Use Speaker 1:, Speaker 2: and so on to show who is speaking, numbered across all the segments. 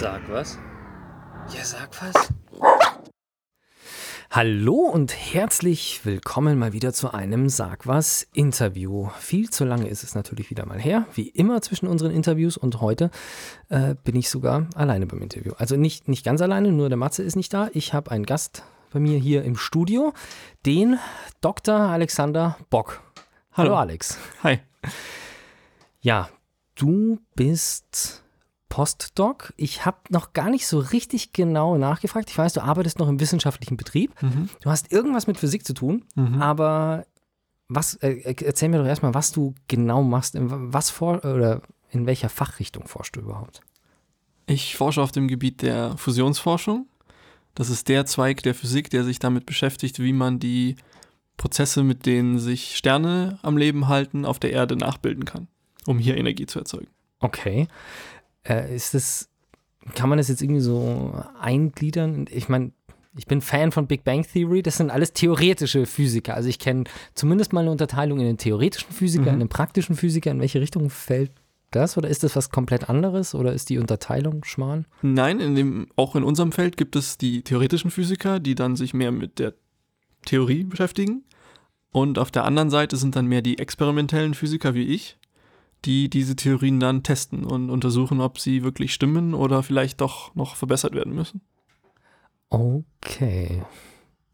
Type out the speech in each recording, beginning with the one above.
Speaker 1: Sag was. Ja, sag was. Hallo und herzlich willkommen mal wieder zu einem Sag was Interview. Viel zu lange ist es natürlich wieder mal her, wie immer zwischen unseren Interviews und heute äh, bin ich sogar alleine beim Interview. Also nicht, nicht ganz alleine, nur der Matze ist nicht da. Ich habe einen Gast bei mir hier im Studio, den Dr. Alexander Bock. Hallo, Hallo Alex.
Speaker 2: Hi.
Speaker 1: Ja, du bist Postdoc. Ich habe noch gar nicht so richtig genau nachgefragt. Ich weiß, du arbeitest noch im wissenschaftlichen Betrieb. Mhm. Du hast irgendwas mit Physik zu tun, mhm. aber was, äh, erzähl mir doch erstmal, was du genau machst. Was vor, oder in welcher Fachrichtung forschst du überhaupt?
Speaker 2: Ich forsche auf dem Gebiet der Fusionsforschung. Das ist der Zweig der Physik, der sich damit beschäftigt, wie man die Prozesse, mit denen sich Sterne am Leben halten, auf der Erde nachbilden kann, um hier Energie zu erzeugen.
Speaker 1: Okay. Äh, ist das, kann man das jetzt irgendwie so eingliedern? Ich meine, ich bin Fan von Big Bang Theory, das sind alles theoretische Physiker. Also ich kenne zumindest mal eine Unterteilung in den theoretischen Physiker, mhm. in den praktischen Physiker. In welche Richtung fällt das oder ist das was komplett anderes oder ist die Unterteilung schmarrn?
Speaker 2: Nein, in dem, auch in unserem Feld gibt es die theoretischen Physiker, die dann sich mehr mit der Theorie beschäftigen. Und auf der anderen Seite sind dann mehr die experimentellen Physiker wie ich, die diese Theorien dann testen und untersuchen, ob sie wirklich stimmen oder vielleicht doch noch verbessert werden müssen.
Speaker 1: Okay.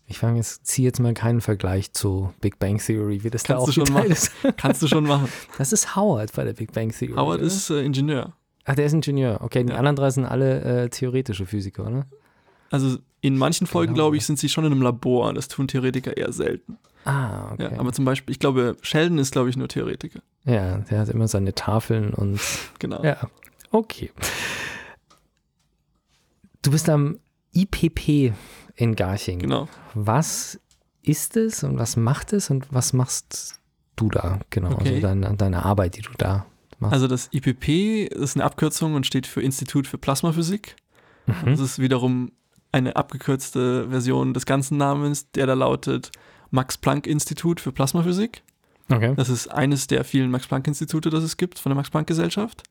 Speaker 1: Ich fange jetzt, ziehe jetzt mal keinen Vergleich zu Big Bang Theory, wie das
Speaker 2: Kannst
Speaker 1: da
Speaker 2: auch schon machen. ist. Kannst du schon machen.
Speaker 1: Das ist Howard bei der Big Bang Theory.
Speaker 2: Howard oder? ist äh, Ingenieur.
Speaker 1: Ach, der ist Ingenieur. Okay, die ja. anderen drei sind alle äh, theoretische Physiker, oder?
Speaker 2: Also in manchen Folgen, genau. glaube ich, sind sie schon in einem Labor. Das tun Theoretiker eher selten.
Speaker 1: Ah, okay.
Speaker 2: Ja, aber zum Beispiel, ich glaube, Sheldon ist, glaube ich, nur Theoretiker.
Speaker 1: Ja, der hat immer seine Tafeln und.
Speaker 2: genau.
Speaker 1: Ja, okay. Du bist am IPP in Garching.
Speaker 2: Genau.
Speaker 1: Was ist es und was macht es und was machst du da? Genau, also okay. also deine, deine Arbeit, die du da machst.
Speaker 2: Also das IPP ist eine Abkürzung und steht für Institut für Plasmaphysik. Mhm. Das ist wiederum eine abgekürzte Version des ganzen Namens, der da lautet Max-Planck-Institut für Plasmaphysik.
Speaker 1: Okay.
Speaker 2: Das ist eines der vielen Max-Planck-Institute, das es gibt von der Max-Planck-Gesellschaft.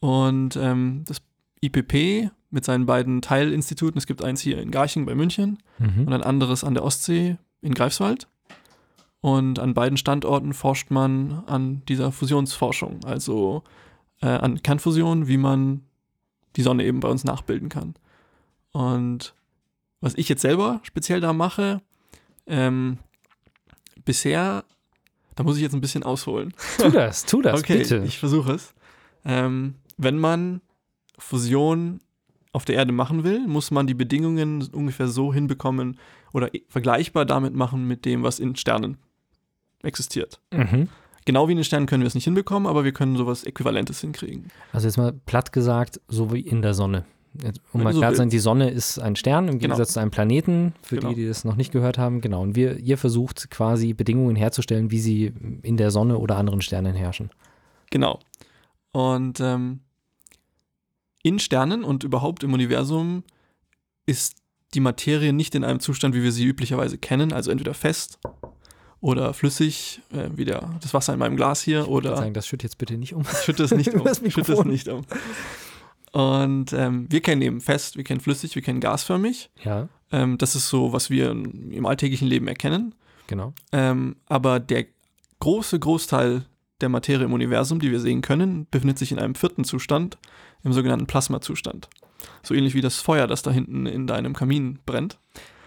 Speaker 2: Und ähm, das IPP mit seinen beiden Teilinstituten, es gibt eins hier in Garching bei München mhm. und ein anderes an der Ostsee in Greifswald. Und an beiden Standorten forscht man an dieser Fusionsforschung, also äh, an Kernfusion, wie man die Sonne eben bei uns nachbilden kann. Und was ich jetzt selber speziell da mache, ähm, bisher, da muss ich jetzt ein bisschen ausholen.
Speaker 1: Tu das, tu das,
Speaker 2: okay,
Speaker 1: bitte.
Speaker 2: Ich versuche es. Ähm, wenn man Fusion auf der Erde machen will, muss man die Bedingungen ungefähr so hinbekommen oder vergleichbar damit machen mit dem, was in Sternen existiert.
Speaker 1: Mhm.
Speaker 2: Genau wie in den Sternen können wir es nicht hinbekommen, aber wir können sowas Äquivalentes hinkriegen.
Speaker 1: Also jetzt mal platt gesagt, so wie in der Sonne um mal klar zu sein, die Sonne ist ein Stern im genau. Gegensatz genau. zu einem Planeten, für genau. die, die das noch nicht gehört haben. Genau. Und wir, ihr versucht quasi Bedingungen herzustellen, wie sie in der Sonne oder anderen Sternen herrschen.
Speaker 2: Genau. Und ähm, in Sternen und überhaupt im Universum ist die Materie nicht in einem Zustand, wie wir sie üblicherweise kennen, also entweder fest oder flüssig, äh, wie der, das Wasser in meinem Glas hier, oder. Ich
Speaker 1: sagen, das schütt jetzt bitte nicht um.
Speaker 2: Schütte es nicht um. Schütte es nicht um. Und ähm, wir kennen eben fest, wir kennen flüssig, wir kennen gasförmig.
Speaker 1: Ja.
Speaker 2: Ähm, das ist so, was wir im alltäglichen Leben erkennen.
Speaker 1: Genau.
Speaker 2: Ähm, aber der große Großteil der Materie im Universum, die wir sehen können, befindet sich in einem vierten Zustand, im sogenannten Plasmazustand. So ähnlich wie das Feuer, das da hinten in deinem Kamin brennt.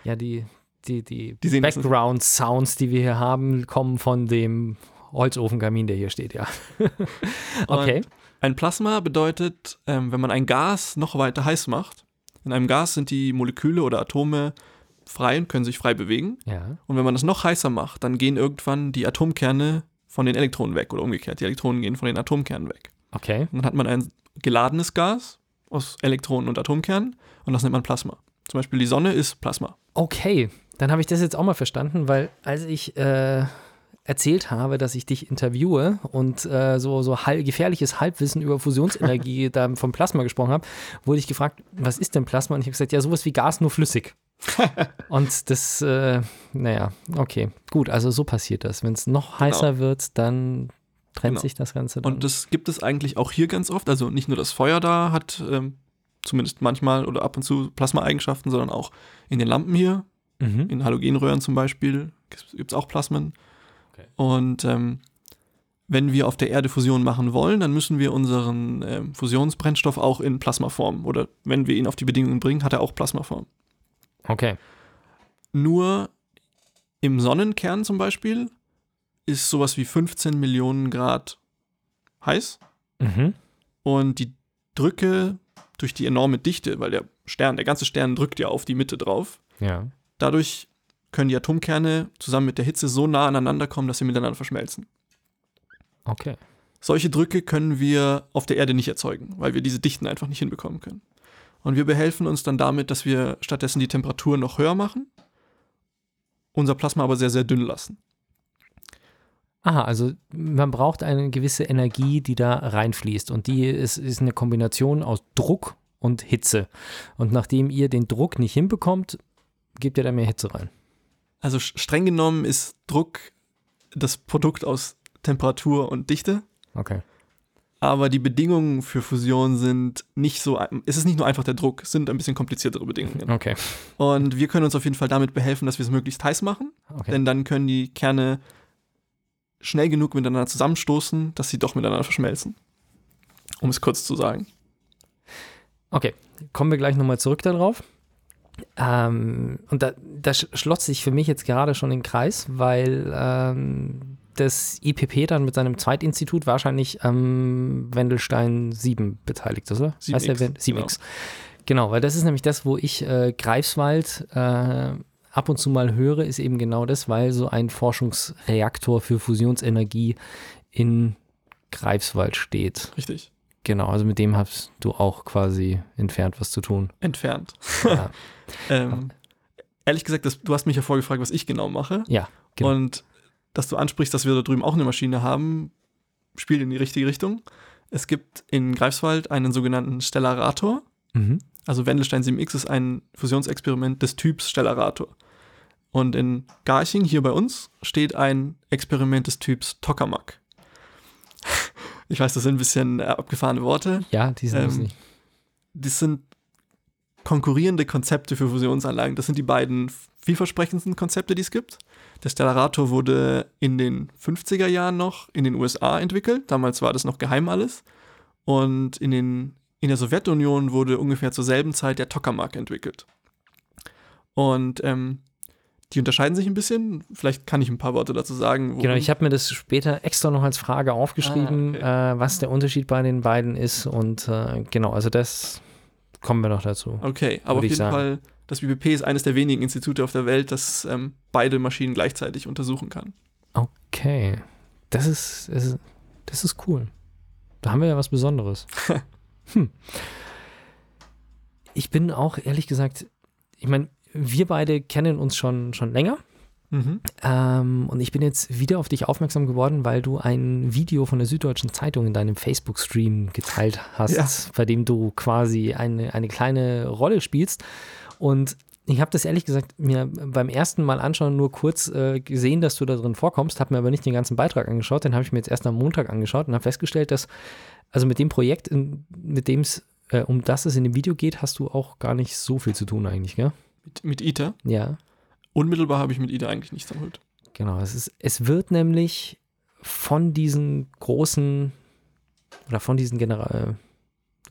Speaker 1: Ja, die, die, die, die Background-Sounds, die wir hier haben, kommen von dem Holzofenkamin, der hier steht, ja. okay.
Speaker 2: Und ein Plasma bedeutet, ähm, wenn man ein Gas noch weiter heiß macht. In einem Gas sind die Moleküle oder Atome frei und können sich frei bewegen.
Speaker 1: Ja.
Speaker 2: Und wenn man das noch heißer macht, dann gehen irgendwann die Atomkerne von den Elektronen weg oder umgekehrt. Die Elektronen gehen von den Atomkernen weg.
Speaker 1: Okay.
Speaker 2: Und dann hat man ein geladenes Gas aus Elektronen und Atomkernen und das nennt man Plasma. Zum Beispiel die Sonne ist Plasma.
Speaker 1: Okay, dann habe ich das jetzt auch mal verstanden, weil als ich äh, erzählt habe, dass ich dich interviewe und äh, so, so halb, gefährliches Halbwissen über Fusionsenergie da vom Plasma gesprochen habe, wurde ich gefragt, was ist denn Plasma? Und ich habe gesagt, ja, sowas wie Gas, nur flüssig. und das, äh, naja, okay, gut, also so passiert das. Wenn es noch heißer genau. wird, dann trennt genau. sich das Ganze. Dann.
Speaker 2: Und das gibt es eigentlich auch hier ganz oft. Also nicht nur das Feuer da hat ähm, zumindest manchmal oder ab und zu Plasma-Eigenschaften, sondern auch in den Lampen hier.
Speaker 1: Mhm.
Speaker 2: In Halogenröhren zum Beispiel gibt es auch Plasmen.
Speaker 1: Okay.
Speaker 2: Und ähm, wenn wir auf der Erde Fusion machen wollen, dann müssen wir unseren ähm, Fusionsbrennstoff auch in Plasmaform oder wenn wir ihn auf die Bedingungen bringen, hat er auch Plasmaform.
Speaker 1: Okay.
Speaker 2: Nur im Sonnenkern zum Beispiel ist sowas wie 15 Millionen Grad heiß
Speaker 1: Mhm.
Speaker 2: und die Drücke durch die enorme Dichte, weil der Stern, der ganze Stern drückt ja auf die Mitte drauf,
Speaker 1: Ja.
Speaker 2: dadurch können die Atomkerne zusammen mit der Hitze so nah aneinander kommen, dass sie miteinander verschmelzen.
Speaker 1: Okay.
Speaker 2: Solche Drücke können wir auf der Erde nicht erzeugen, weil wir diese Dichten einfach nicht hinbekommen können. Und wir behelfen uns dann damit, dass wir stattdessen die Temperatur noch höher machen, unser Plasma aber sehr, sehr dünn lassen.
Speaker 1: Aha, also man braucht eine gewisse Energie, die da reinfließt. Und die ist, ist eine Kombination aus Druck und Hitze. Und nachdem ihr den Druck nicht hinbekommt, gebt ihr da mehr Hitze rein.
Speaker 2: Also streng genommen ist Druck das Produkt aus Temperatur und Dichte,
Speaker 1: Okay.
Speaker 2: aber die Bedingungen für Fusion sind nicht so, es ist nicht nur einfach der Druck, es sind ein bisschen kompliziertere Bedingungen.
Speaker 1: Okay.
Speaker 2: Und wir können uns auf jeden Fall damit behelfen, dass wir es möglichst heiß machen,
Speaker 1: okay.
Speaker 2: denn dann können die Kerne schnell genug miteinander zusammenstoßen, dass sie doch miteinander verschmelzen. Um es kurz zu sagen.
Speaker 1: Okay, kommen wir gleich nochmal zurück darauf. Ähm, und da, da sch- schloss sich für mich jetzt gerade schon den Kreis, weil ähm, das IPP dann mit seinem Zweitinstitut wahrscheinlich am Wendelstein 7 beteiligt ist, oder?
Speaker 2: 7X,
Speaker 1: Heißt der Wen- 7X. Genau. weil das ist nämlich das, wo ich äh, Greifswald äh, ab und zu mal höre, ist eben genau das, weil so ein Forschungsreaktor für Fusionsenergie in Greifswald steht.
Speaker 2: Richtig.
Speaker 1: Genau, also mit dem hast du auch quasi entfernt was zu tun.
Speaker 2: Entfernt.
Speaker 1: Ja,
Speaker 2: Ähm, ehrlich gesagt, das, du hast mich ja vorgefragt, was ich genau mache.
Speaker 1: ja genau.
Speaker 2: Und dass du ansprichst, dass wir da drüben auch eine Maschine haben, spielt in die richtige Richtung. Es gibt in Greifswald einen sogenannten Stellarator.
Speaker 1: Mhm.
Speaker 2: Also Wendelstein 7X ist ein Fusionsexperiment des Typs Stellarator. Und in Garching, hier bei uns, steht ein Experiment des Typs Tokamak. Ich weiß, das sind ein bisschen äh, abgefahrene Worte.
Speaker 1: Ja, die sind
Speaker 2: Ähm,
Speaker 1: lustig.
Speaker 2: Das sind konkurrierende Konzepte für Fusionsanlagen. Das sind die beiden vielversprechendsten Konzepte, die es gibt. Der Stellarator wurde in den 50er Jahren noch in den USA entwickelt. Damals war das noch geheim alles. Und in, den, in der Sowjetunion wurde ungefähr zur selben Zeit der Tokamak entwickelt. Und ähm, die unterscheiden sich ein bisschen. Vielleicht kann ich ein paar Worte dazu sagen.
Speaker 1: Genau,
Speaker 2: worin-
Speaker 1: ich habe mir das später extra noch als Frage aufgeschrieben,
Speaker 2: Ah,
Speaker 1: äh, was der Unterschied bei den beiden ist. Und äh, genau, also das kommen wir noch dazu.
Speaker 2: Okay, aber auf jeden
Speaker 1: sagen.
Speaker 2: Fall, das BBP ist eines der wenigen Institute auf der Welt, das ähm, beide Maschinen gleichzeitig untersuchen kann.
Speaker 1: Okay, das ist, das ist, das ist cool. Da haben wir ja was Besonderes. hm. Ich bin auch ehrlich gesagt, ich meine, wir beide kennen uns schon, schon länger.
Speaker 2: Mhm.
Speaker 1: Ähm, und ich bin jetzt wieder auf dich aufmerksam geworden, weil du ein Video von der Süddeutschen Zeitung in deinem Facebook-Stream geteilt hast,
Speaker 2: Ja.
Speaker 1: bei dem du quasi eine, eine kleine Rolle spielst. Und ich habe das ehrlich gesagt mir beim ersten Mal anschauen nur kurz äh, gesehen, dass du da drin vorkommst, habe mir aber nicht den ganzen Beitrag angeschaut. Den habe ich mir jetzt erst am Montag angeschaut und habe festgestellt, dass also mit dem Projekt, in, mit dem es äh, um das es in dem Video geht, hast du auch gar nicht so viel zu tun eigentlich, gell?
Speaker 2: Mit, mit ITER.
Speaker 1: Ja.
Speaker 2: Unmittelbar habe ich mit ITER eigentlich nichts Hut.
Speaker 1: Genau, es, ist, es wird nämlich von diesen großen oder von diesen Genera äh,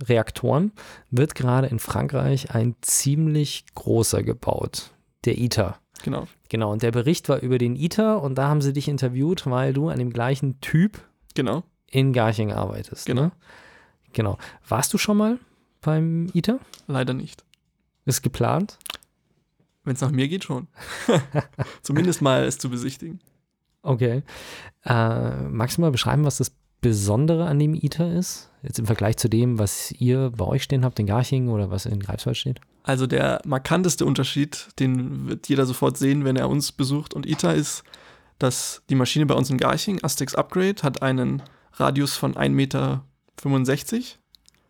Speaker 1: Reaktoren wird gerade in Frankreich ein ziemlich großer gebaut, der ITER.
Speaker 2: Genau.
Speaker 1: Genau, und der Bericht war über den ITER und da haben sie dich interviewt, weil du an dem gleichen Typ
Speaker 2: Genau.
Speaker 1: in Garching arbeitest.
Speaker 2: Genau.
Speaker 1: Ne? Genau. Warst du schon mal beim ITER?
Speaker 2: Leider nicht.
Speaker 1: Ist geplant?
Speaker 2: Wenn es nach mir geht, schon. Zumindest mal es zu besichtigen.
Speaker 1: Okay. Äh, magst du mal beschreiben, was das Besondere an dem ITER ist? Jetzt im Vergleich zu dem, was ihr bei euch stehen habt in Garching oder was in Greifswald steht?
Speaker 2: Also der markanteste Unterschied, den wird jeder sofort sehen, wenn er uns besucht und ITER ist, dass die Maschine bei uns in Garching, Astex Upgrade, hat einen Radius von 1,65 Meter.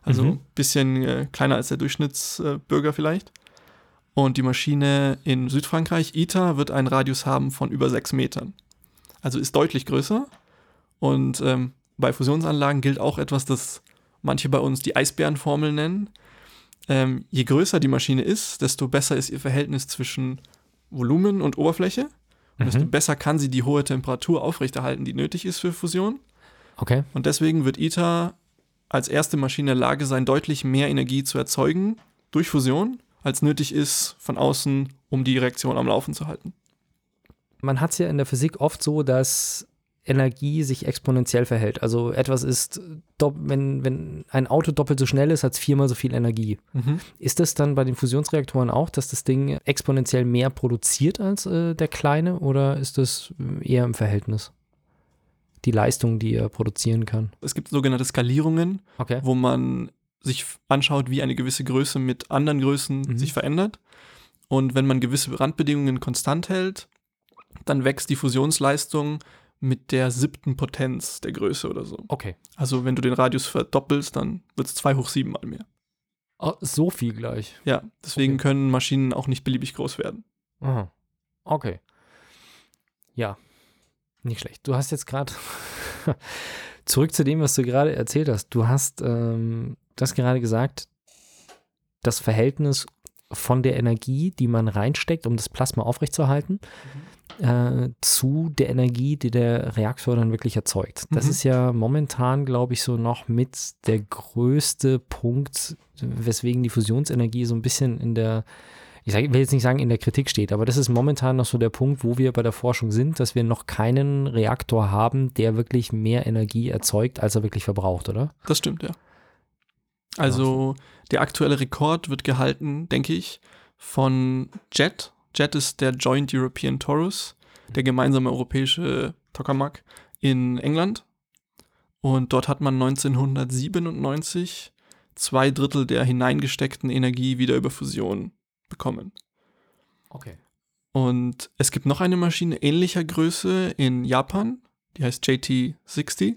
Speaker 2: Also
Speaker 1: Mhm.
Speaker 2: ein bisschen äh, kleiner als der Durchschnittsbürger vielleicht. Und die Maschine in Südfrankreich, ITER, wird einen Radius haben von über 6 Metern. Also ist deutlich größer. Und ähm, bei Fusionsanlagen gilt auch etwas, das manche bei uns die Eisbärenformel nennen. ähm, je größer die Maschine ist, desto besser ist ihr Verhältnis zwischen Volumen und Oberfläche. Und desto
Speaker 1: Mhm.
Speaker 2: besser kann sie die hohe Temperatur aufrechterhalten, die nötig ist für Fusion.
Speaker 1: Okay.
Speaker 2: Und deswegen wird ITER als erste Maschine in der Lage sein, deutlich mehr Energie zu erzeugen durch Fusion, als nötig ist von außen, um die Reaktion am Laufen zu halten.
Speaker 1: Man hat es ja in der Physik oft so, dass Energie sich exponentiell verhält. Also etwas ist, wenn, wenn ein Auto doppelt so schnell ist, hat es viermal so viel Energie. Ist das dann bei den Fusionsreaktoren auch, dass das Ding exponentiell mehr produziert als äh, der kleine oder ist das eher im Verhältnis? Die Leistung, die er produzieren kann.
Speaker 2: Es gibt sogenannte Skalierungen,
Speaker 1: Okay.
Speaker 2: wo man sich anschaut, wie eine gewisse Größe mit anderen Größen
Speaker 1: Mhm.
Speaker 2: sich verändert. Und wenn man gewisse Randbedingungen konstant hält, dann wächst die Fusionsleistung mit der siebten Potenz der Größe oder so.
Speaker 1: Okay.
Speaker 2: Also wenn du den Radius verdoppelst, dann wird es 2 hoch 7 mal mehr.
Speaker 1: Oh, so viel gleich.
Speaker 2: Ja, deswegen
Speaker 1: Okay.
Speaker 2: können Maschinen auch nicht beliebig groß werden.
Speaker 1: Aha. Okay. Ja. Nicht schlecht. Du hast jetzt gerade zurück zu dem, was du gerade erzählt hast. Du hast, ähm, du hast gerade gesagt, das Verhältnis von der Energie, die man reinsteckt, um das Plasma aufrechtzuerhalten, äh, zu der Energie, die der Reaktor dann wirklich erzeugt. Das
Speaker 2: Mhm.
Speaker 1: ist ja momentan, glaube ich, so noch mit der größte Punkt, weswegen die Fusionsenergie so ein bisschen in der, ich sag, will jetzt nicht sagen in der Kritik steht, aber das ist momentan noch so der Punkt, wo wir bei der Forschung sind, dass wir noch keinen Reaktor haben, der wirklich mehr Energie erzeugt, als er wirklich verbraucht, oder?
Speaker 2: Das stimmt, ja. Also der aktuelle Rekord wird gehalten, denke ich, von JET. JET ist der Joint European Torus, der gemeinsame europäische Tokamak in England. Und dort hat man 1997 zwei Drittel der hineingesteckten Energie wieder über Fusion bekommen.
Speaker 1: Okay.
Speaker 2: Und es gibt noch eine Maschine ähnlicher Größe in Japan, die heißt JT60.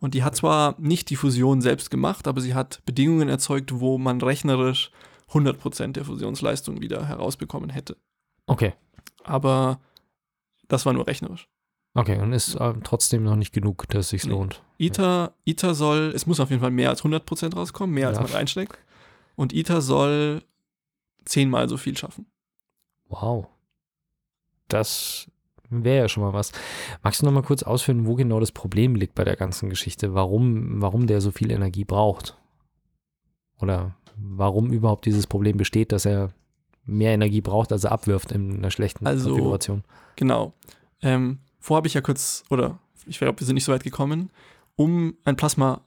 Speaker 2: Und die hat zwar nicht die Fusion selbst gemacht, aber sie hat Bedingungen erzeugt, wo man rechnerisch 100% der Fusionsleistung wieder herausbekommen hätte.
Speaker 1: Okay.
Speaker 2: Aber das war nur rechnerisch.
Speaker 1: Okay, und ist äh, trotzdem noch nicht genug, dass es sich
Speaker 2: Nee.
Speaker 1: lohnt.
Speaker 2: ITER, ITER soll, es muss auf jeden Fall mehr als 100% rauskommen, mehr als
Speaker 1: Ja.
Speaker 2: man reinsteckt. Und ITER soll zehnmal so viel schaffen.
Speaker 1: Wow. Das wäre ja schon mal was. Magst du noch mal kurz ausführen, wo genau das Problem liegt bei der ganzen Geschichte? Warum, warum der so viel Energie braucht? Oder warum überhaupt dieses Problem besteht, dass er mehr Energie braucht, als er abwirft in einer schlechten
Speaker 2: Also-
Speaker 1: Konfiguration?
Speaker 2: Genau. Ähm, vorher habe ich ja kurz, oder ich glaube, wir sind nicht so weit gekommen, um ein Plasma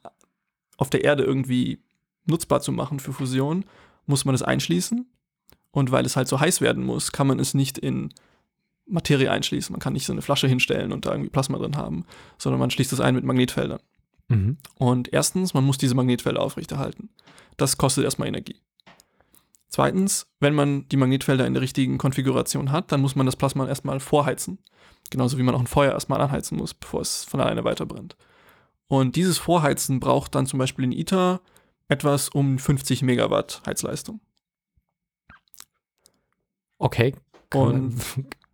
Speaker 2: auf der Erde irgendwie nutzbar zu machen für Fusion, muss man es einschließen. Und weil es halt so heiß werden muss, kann man es nicht in Materie einschließen. Man kann nicht so eine Flasche hinstellen und da irgendwie Plasma drin haben, sondern man schließt es ein mit Magnetfeldern.
Speaker 1: Mhm.
Speaker 2: Und erstens, man muss diese Magnetfelder aufrechterhalten. Das kostet erstmal Energie. Zweitens, wenn man die Magnetfelder in der richtigen Konfiguration hat, dann muss man das Plasma erstmal vorheizen. Genauso wie man auch ein Feuer erstmal anheizen muss, bevor es von alleine weiterbrennt. Und dieses Vorheizen braucht dann zum Beispiel in ITER etwas um 50 Megawatt Heizleistung.
Speaker 1: Okay.
Speaker 2: Und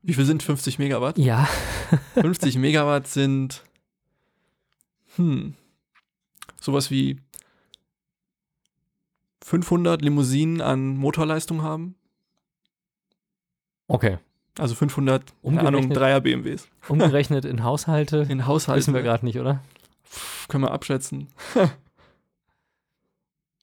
Speaker 2: wie viel sind 50 Megawatt?
Speaker 1: ja.
Speaker 2: 50 Megawatt sind, hm, sowas wie 500 Limousinen an Motorleistung haben.
Speaker 1: Okay.
Speaker 2: Also 500, keine Ahnung, Dreier BMWs.
Speaker 1: Umgerechnet in Haushalte
Speaker 2: In Haushalten
Speaker 1: wissen wir gerade nicht, oder?
Speaker 2: können wir abschätzen.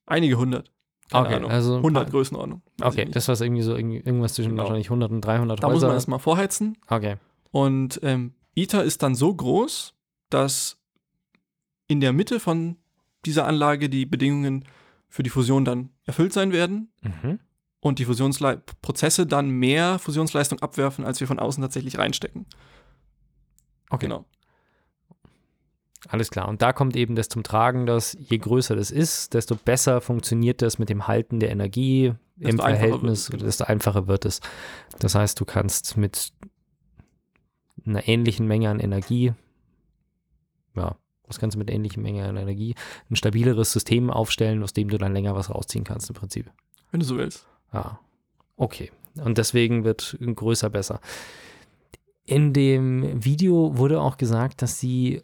Speaker 2: Einige hundert. Keine
Speaker 1: Okay,
Speaker 2: Ahnung.
Speaker 1: also ein
Speaker 2: 100
Speaker 1: paar-
Speaker 2: Größenordnung.
Speaker 1: Okay, das war irgendwie so irgendwie- irgendwas zwischen
Speaker 2: Genau.
Speaker 1: wahrscheinlich 100 und 300
Speaker 2: da muss
Speaker 1: Häuser.
Speaker 2: man erstmal vorheizen.
Speaker 1: okay.
Speaker 2: Und ähm, ITER ist dann so groß, dass in der Mitte von dieser Anlage die Bedingungen für die Fusion dann erfüllt sein werden
Speaker 1: Mhm.
Speaker 2: und die Fusionsprozesse dann mehr Fusionsleistung abwerfen, als wir von außen tatsächlich reinstecken.
Speaker 1: Okay.
Speaker 2: Genau.
Speaker 1: Alles klar. Und da kommt eben das zum Tragen, dass je größer das ist, desto besser funktioniert das mit dem Halten der Energie im
Speaker 2: Desto einfacher
Speaker 1: Verhältnis,
Speaker 2: wird es,
Speaker 1: desto einfacher wird es. Das heißt, du kannst mit einer ähnlichen Menge an Energie, ja, was kannst du mit ähnlichen Menge an Energie, ein stabileres System aufstellen, aus dem du dann länger was rausziehen kannst im Prinzip.
Speaker 2: Wenn du so willst.
Speaker 1: Ja, okay. Und deswegen wird größer besser. In dem Video wurde auch gesagt, dass sie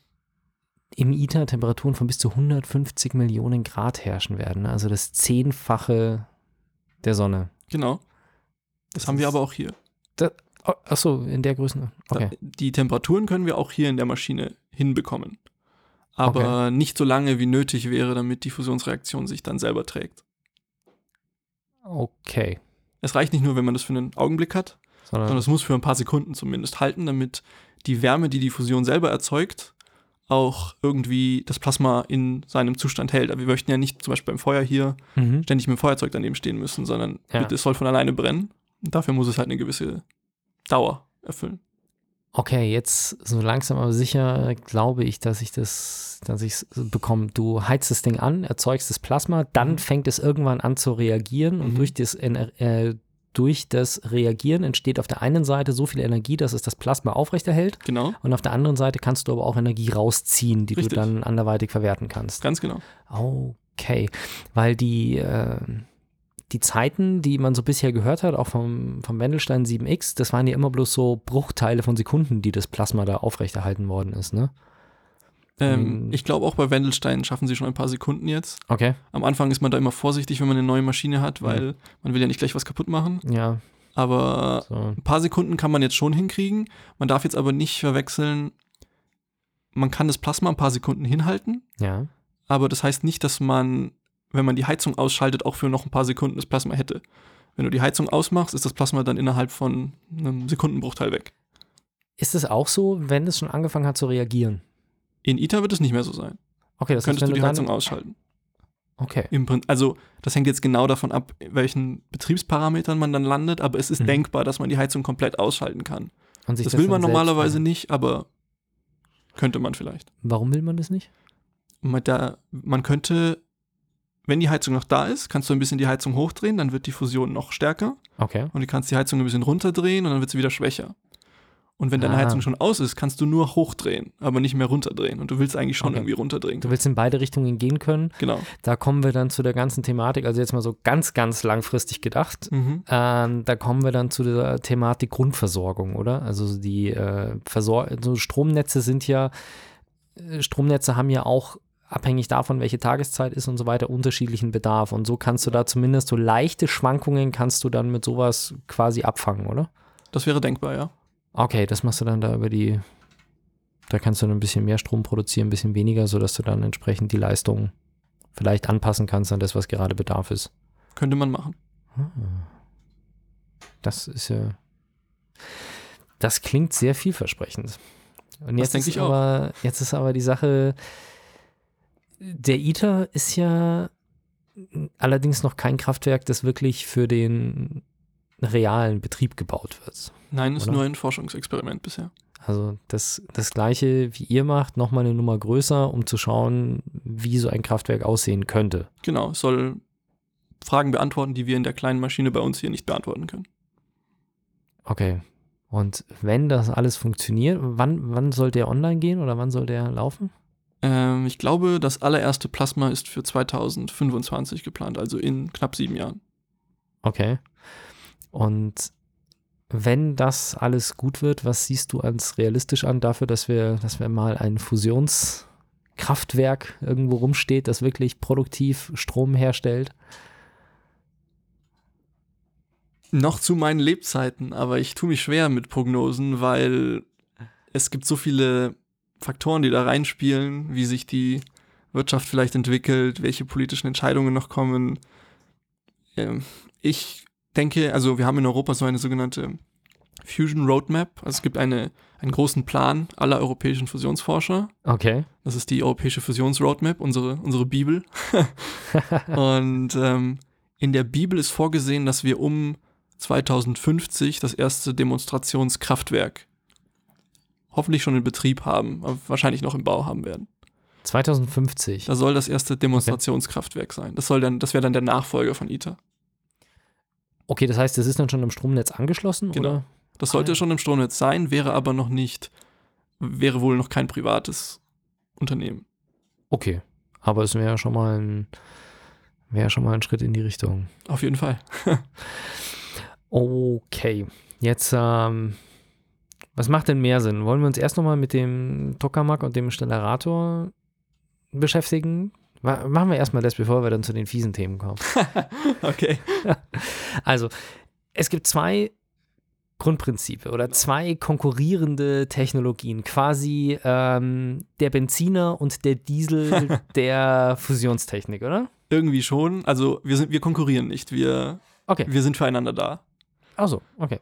Speaker 1: im ITER Temperaturen von bis zu 150 Millionen Grad herrschen werden. Also das Zehnfache der Sonne.
Speaker 2: Genau. Das, das haben wir aber auch hier.
Speaker 1: Da, oh, achso, in der Größe. Okay.
Speaker 2: die Temperaturen können wir auch hier in der Maschine hinbekommen. Aber okay. nicht so lange, wie nötig wäre, damit die Fusionsreaktion sich dann selber trägt.
Speaker 1: Okay.
Speaker 2: Es reicht nicht nur, wenn man das für einen Augenblick hat, sondern es muss für ein paar Sekunden zumindest halten, damit die Wärme, die die Fusion selber erzeugt, auch irgendwie das Plasma in seinem Zustand hält. Aber wir möchten ja nicht zum Beispiel beim Feuer hier mhm. ständig mit dem Feuerzeug daneben stehen müssen, sondern ja. es soll von alleine brennen. Und dafür muss es halt eine gewisse Dauer erfüllen.
Speaker 1: Okay, jetzt so langsam aber sicher glaube ich, dass ich das, dass ich es bekomme. Du heizt das Ding an, erzeugst das Plasma, dann mhm. fängt es irgendwann an zu reagieren mhm. und durch das, äh, durch das Reagieren entsteht auf der einen Seite so viel Energie, dass es das Plasma aufrechterhält.
Speaker 2: Genau.
Speaker 1: Und auf der anderen Seite kannst du aber auch Energie rausziehen, die Richtig. du dann anderweitig verwerten kannst.
Speaker 2: Ganz genau.
Speaker 1: Okay, weil die, äh, die Zeiten, die man so bisher gehört hat, auch vom, vom Wendelstein 7X, das waren ja immer bloß so Bruchteile von Sekunden, die das Plasma da aufrechterhalten worden ist, ne?
Speaker 2: Ähm, ich glaube auch bei Wendelstein schaffen sie schon ein paar Sekunden jetzt.
Speaker 1: Okay.
Speaker 2: Am Anfang ist man da immer vorsichtig, wenn man eine neue Maschine hat, weil ja. man will ja nicht gleich was kaputt machen.
Speaker 1: Ja.
Speaker 2: Aber so. ein paar Sekunden kann man jetzt schon hinkriegen. Man darf jetzt aber nicht verwechseln, man kann das Plasma ein paar Sekunden hinhalten.
Speaker 1: Ja.
Speaker 2: Aber das heißt nicht, dass man, wenn man die Heizung ausschaltet, auch für noch ein paar Sekunden das Plasma hätte. Wenn du die Heizung ausmachst, ist das Plasma dann innerhalb von einem Sekundenbruchteil weg.
Speaker 1: Ist es auch so, wenn es schon angefangen hat zu reagieren?
Speaker 2: In ITER wird es nicht mehr so sein.
Speaker 1: Okay, das
Speaker 2: Könntest
Speaker 1: heißt,
Speaker 2: du die Heizung ausschalten.
Speaker 1: Okay.
Speaker 2: also, das hängt jetzt genau davon ab, welchen Betriebsparametern man dann landet, aber es ist mhm. denkbar, dass man die Heizung komplett ausschalten kann. das, das will man normalerweise selbst, nicht, aber könnte man vielleicht.
Speaker 1: Warum will man das nicht?
Speaker 2: Man, da, man könnte, wenn die Heizung noch da ist, kannst du ein bisschen die Heizung hochdrehen, dann wird die Fusion noch stärker.
Speaker 1: Okay.
Speaker 2: Und du kannst die Heizung ein bisschen runterdrehen und dann wird sie wieder schwächer. Und wenn deine ah. Heizung schon aus ist, kannst du nur hochdrehen, aber nicht mehr runterdrehen. Und du willst eigentlich schon okay. irgendwie runterdrehen.
Speaker 1: Du willst in beide Richtungen gehen können.
Speaker 2: Genau.
Speaker 1: Da kommen wir dann zu der ganzen Thematik, also jetzt mal so ganz, ganz langfristig gedacht.
Speaker 2: Mhm.
Speaker 1: Ähm, da kommen wir dann zu der Thematik Grundversorgung, oder? Also die äh, Versor also Stromnetze sind ja, äh, Stromnetze haben ja auch abhängig davon, welche Tageszeit ist und so weiter, unterschiedlichen Bedarf. Und so kannst du da zumindest so leichte Schwankungen kannst du dann mit sowas quasi abfangen, oder?
Speaker 2: Das wäre denkbar, ja.
Speaker 1: Okay, das machst du dann da über die, da kannst du dann ein bisschen mehr Strom produzieren, ein bisschen weniger, sodass du dann entsprechend die Leistung vielleicht anpassen kannst an das, was gerade Bedarf ist.
Speaker 2: Könnte man machen. Ah.
Speaker 1: Das ist ja, das klingt sehr vielversprechend. Und jetzt
Speaker 2: das
Speaker 1: ist
Speaker 2: ich
Speaker 1: aber, auch. jetzt ist aber die Sache, der ITER ist ja allerdings noch kein Kraftwerk, das wirklich für den realen Betrieb gebaut wird.
Speaker 2: Nein, ist oder? nur ein Forschungsexperiment bisher.
Speaker 1: Also das, das gleiche wie ihr macht, nochmal eine Nummer größer, um zu schauen, wie so ein Kraftwerk aussehen könnte.
Speaker 2: Genau, es soll Fragen beantworten, die wir in der kleinen Maschine bei uns hier nicht beantworten können.
Speaker 1: Okay. Und wenn das alles funktioniert, wann, wann soll der online gehen oder wann soll der laufen?
Speaker 2: Ähm, ich glaube, das allererste Plasma ist für 2025 geplant, also in knapp sieben Jahren.
Speaker 1: Okay. Und wenn das alles gut wird, was siehst du als realistisch an dafür, dass wir, dass wir mal ein Fusionskraftwerk irgendwo rumsteht, das wirklich produktiv Strom herstellt?
Speaker 2: Noch zu meinen Lebzeiten, aber ich tue mich schwer mit Prognosen, weil es gibt so viele Faktoren, die da reinspielen, wie sich die Wirtschaft vielleicht entwickelt, welche politischen Entscheidungen noch kommen. Ähm, ich denke, also wir haben in Europa so eine sogenannte Fusion Roadmap. Also es gibt eine, einen großen Plan aller europäischen Fusionsforscher.
Speaker 1: Okay.
Speaker 2: Das ist die Europäische Fusionsroadmap, unsere, unsere Bibel. und ähm, in der Bibel ist vorgesehen, dass wir um 2050 das erste Demonstrationskraftwerk hoffentlich schon in Betrieb haben, aber wahrscheinlich noch im Bau haben werden.
Speaker 1: 2050.
Speaker 2: Da soll das erste Demonstrationskraftwerk sein. Das soll dann, das wäre dann der Nachfolger von ITER.
Speaker 1: Okay, das heißt, das ist dann schon im Stromnetz angeschlossen?
Speaker 2: Genau.
Speaker 1: Oder?
Speaker 2: Das sollte ah, ja. schon im Stromnetz sein, wäre aber noch nicht, wäre wohl noch kein privates Unternehmen.
Speaker 1: Okay, aber es wäre schon mal ein, wäre schon mal ein Schritt in die Richtung.
Speaker 2: Auf jeden Fall.
Speaker 1: okay, jetzt, ähm, was macht denn mehr Sinn? Wollen wir uns erst nochmal mit dem Tokamak und dem Stellarator beschäftigen. Ma- Machen wir erstmal das, bevor wir dann zu den fiesen Themen kommen.
Speaker 2: Okay.
Speaker 1: Also, es gibt zwei Grundprinzipe oder zwei konkurrierende Technologien. Quasi ähm, der Benziner und der Diesel der Fusionstechnik, oder?
Speaker 2: Irgendwie schon. Also wir sind, wir konkurrieren nicht. Wir,
Speaker 1: Okay.
Speaker 2: wir sind füreinander da.
Speaker 1: Also, okay.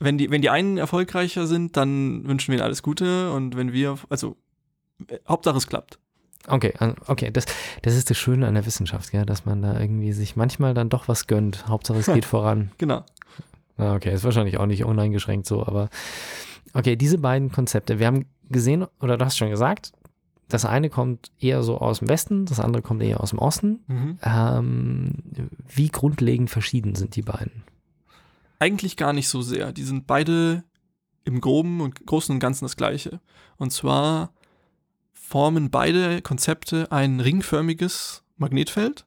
Speaker 2: Wenn die, wenn die einen erfolgreicher sind, dann wünschen wir ihnen alles Gute und wenn wir, also Hauptsache es klappt.
Speaker 1: Okay, okay. Das, das ist das Schöne an der Wissenschaft, gell? dass man da irgendwie sich manchmal dann doch was gönnt. Hauptsache es geht voran.
Speaker 2: Genau.
Speaker 1: Okay, ist wahrscheinlich auch nicht uneingeschränkt so, aber okay, diese beiden Konzepte, wir haben gesehen, oder du hast schon gesagt, das eine kommt eher so aus dem Westen, das andere kommt eher aus dem Osten.
Speaker 2: Mhm.
Speaker 1: Ähm, wie grundlegend verschieden sind die beiden?
Speaker 2: Eigentlich gar nicht so sehr. Die sind beide im Groben und Großen und Ganzen das Gleiche. Und zwar formen beide Konzepte ein ringförmiges Magnetfeld,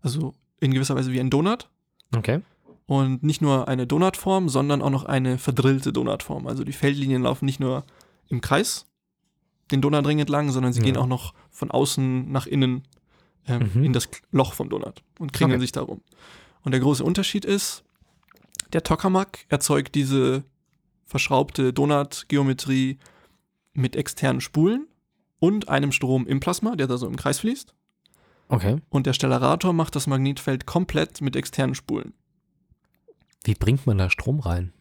Speaker 2: also in gewisser Weise wie ein Donut.
Speaker 1: Okay.
Speaker 2: Und nicht nur eine Donutform, sondern auch noch eine verdrillte Donutform. Also die Feldlinien laufen nicht nur im Kreis den Donutring entlang, sondern sie
Speaker 1: Ja.
Speaker 2: gehen auch noch von außen nach innen ähm,
Speaker 1: Mhm.
Speaker 2: in das Loch vom Donut und kringeln
Speaker 1: Okay.
Speaker 2: sich darum. Und der große Unterschied ist, der Tokamak erzeugt diese verschraubte Donut-Geometrie mit externen Spulen und einem Strom im Plasma, der da so im Kreis fließt.
Speaker 1: Okay.
Speaker 2: Und der Stellarator macht das Magnetfeld komplett mit externen Spulen.
Speaker 1: Wie bringt man da Strom rein?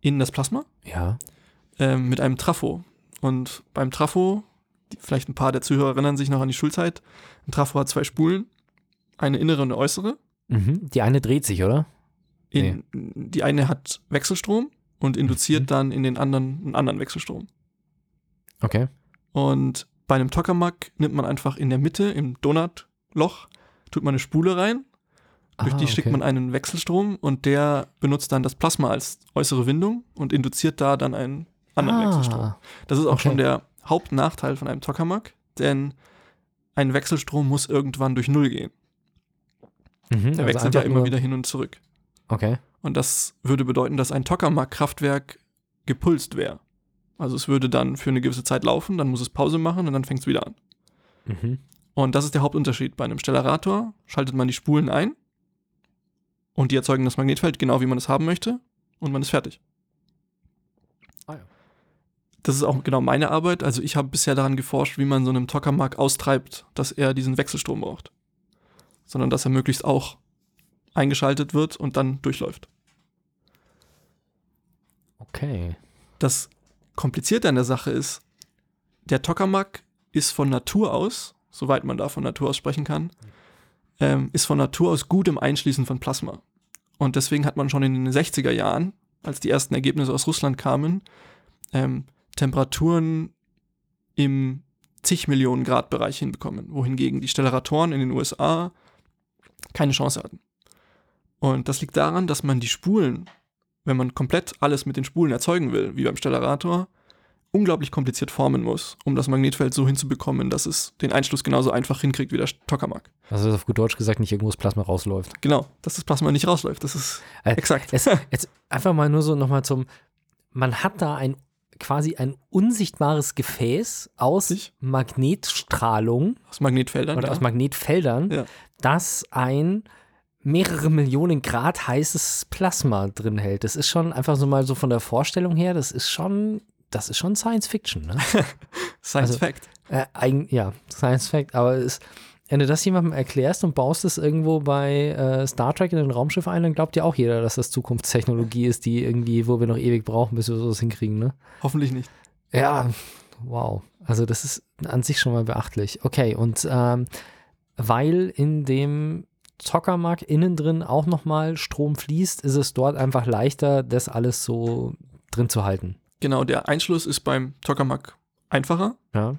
Speaker 2: In das Plasma
Speaker 1: Ja.
Speaker 2: ähm, mit einem Trafo. Und beim Trafo, die, vielleicht ein paar der Zuhörer erinnern sich noch an die Schulzeit, ein Trafo hat zwei Spulen, eine innere und eine äußere.
Speaker 1: Mhm. Die eine dreht sich, oder?
Speaker 2: In, Die eine hat Wechselstrom und induziert
Speaker 1: Mhm.
Speaker 2: dann in den anderen einen anderen Wechselstrom.
Speaker 1: Okay.
Speaker 2: Und bei einem Tokamak nimmt man einfach in der Mitte, im Donutloch, tut man eine Spule rein, durch
Speaker 1: Ah,
Speaker 2: die schickt
Speaker 1: okay.
Speaker 2: man einen Wechselstrom und der benutzt dann das Plasma als äußere Windung und induziert da dann einen anderen Wechselstrom.
Speaker 1: ah,
Speaker 2: Das ist auch
Speaker 1: Okay.
Speaker 2: schon der Hauptnachteil von einem Tokamak, denn ein Wechselstrom muss irgendwann durch Null gehen.
Speaker 1: mhm.
Speaker 2: Der
Speaker 1: also
Speaker 2: wechselt ja immer wieder hin und zurück.
Speaker 1: Okay.
Speaker 2: Und das würde bedeuten, dass ein Tokamak-Kraftwerk gepulst wäre. Also es würde dann für eine gewisse Zeit laufen, dann muss es Pause machen und dann fängt es wieder an.
Speaker 1: Mhm.
Speaker 2: Und das ist der Hauptunterschied. Bei einem Stellarator schaltet man die Spulen ein und die erzeugen das Magnetfeld genau wie man es haben möchte und man ist fertig.
Speaker 1: Ah ja.
Speaker 2: Das ist auch genau meine Arbeit. Also ich habe bisher daran geforscht, wie man so einem Tokamak austreibt, dass er diesen Wechselstrom braucht. Sondern dass er möglichst auch eingeschaltet wird und dann durchläuft.
Speaker 1: Okay.
Speaker 2: Das Komplizierte an der Sache ist, der Tokamak ist von Natur aus, soweit man da von Natur aus sprechen kann, ähm, ist von Natur aus gut im Einschließen von Plasma. Und deswegen hat man schon in den 60er Jahren, als die ersten Ergebnisse aus Russland kamen, ähm, Temperaturen im zig Millionen Grad Bereich hinbekommen, wohingegen die Stellaratoren in den USA keine Chance hatten. Und das liegt daran, dass man die Spulen wenn man komplett alles mit den Spulen erzeugen will, wie beim Stellarator, unglaublich kompliziert formen muss, um das Magnetfeld so hinzubekommen, dass es den Einschluss genauso einfach hinkriegt wie der Tokamak.
Speaker 1: Also auf gut Deutsch gesagt nicht irgendwo das Plasma rausläuft.
Speaker 2: Genau, dass das Plasma nicht rausläuft. Das ist
Speaker 1: Äh,
Speaker 2: exakt.
Speaker 1: Es, jetzt einfach mal nur so nochmal zum, man hat da ein quasi ein unsichtbares Gefäß aus
Speaker 2: Richtig.
Speaker 1: Magnetstrahlung
Speaker 2: Aus Magnetfeldern.
Speaker 1: oder
Speaker 2: ja.
Speaker 1: aus Magnetfeldern,
Speaker 2: Ja.
Speaker 1: das ein mehrere Millionen Grad heißes Plasma drin hält. Das ist schon einfach so mal so von der Vorstellung her, das ist schon, das ist schon Science Fiction, ne?
Speaker 2: Science
Speaker 1: also-
Speaker 2: Fact.
Speaker 1: äh, eigen, ja, Science Fact, aber es, wenn du das jemandem erklärst und baust es irgendwo bei äh, Star Trek in ein Raumschiff ein, dann glaubt ja auch jeder, dass das Zukunftstechnologie ist, die irgendwie, wo wir noch ewig brauchen, bis wir sowas hinkriegen, ne?
Speaker 2: Hoffentlich nicht.
Speaker 1: Ja, wow. Also das ist an sich schon mal beachtlich. Okay, und ähm, weil in dem Zockermark innen drin auch nochmal Strom fließt, ist es dort einfach leichter, das alles so drin zu halten.
Speaker 2: Genau, der Einschluss ist beim Tokamak einfacher
Speaker 1: Ja.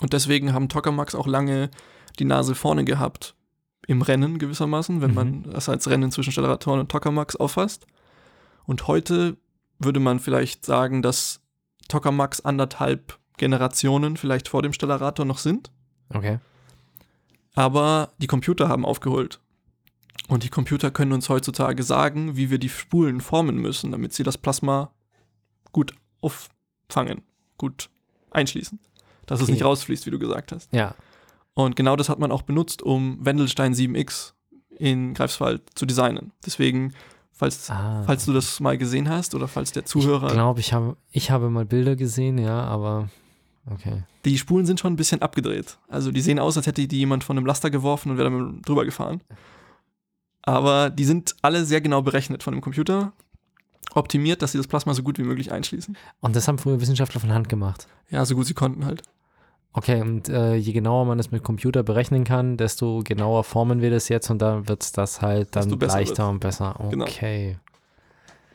Speaker 2: und deswegen haben Tokamaks auch lange die Nase vorne gehabt im Rennen gewissermaßen, wenn
Speaker 1: Mhm.
Speaker 2: man das als Rennen zwischen Stellaratoren und Tokamaks auffasst. Und heute würde man vielleicht sagen, dass Tokamaks anderthalb Generationen vielleicht vor dem Stellarator noch sind,
Speaker 1: Okay.
Speaker 2: aber die Computer haben aufgeholt. Und die Computer können uns heutzutage sagen, wie wir die Spulen formen müssen, damit sie das Plasma gut auffangen, gut einschließen. Dass es
Speaker 1: Okay.
Speaker 2: nicht rausfließt, wie du gesagt hast.
Speaker 1: Ja.
Speaker 2: Und genau das hat man auch benutzt, um Wendelstein 7X in Greifswald zu designen. Deswegen, falls,
Speaker 1: Ah.
Speaker 2: falls du das mal gesehen hast oder falls der Zuhörer,
Speaker 1: Ich glaube, ich habe, ich habe mal Bilder gesehen, ja, aber okay.
Speaker 2: die Spulen sind schon ein bisschen abgedreht. Also die sehen aus, als hätte die jemand von einem Laster geworfen und wäre damit drüber gefahren. Aber die sind alle sehr genau berechnet von dem Computer, optimiert, dass sie das Plasma so gut wie möglich einschließen.
Speaker 1: Und das haben früher Wissenschaftler von Hand gemacht.
Speaker 2: Ja, so gut sie konnten halt.
Speaker 1: Okay, und äh, je genauer man es mit Computer berechnen kann, desto genauer formen wir das jetzt und dann wird es das halt dann leichter
Speaker 2: wird's.
Speaker 1: und besser.
Speaker 2: Genau.
Speaker 1: Okay.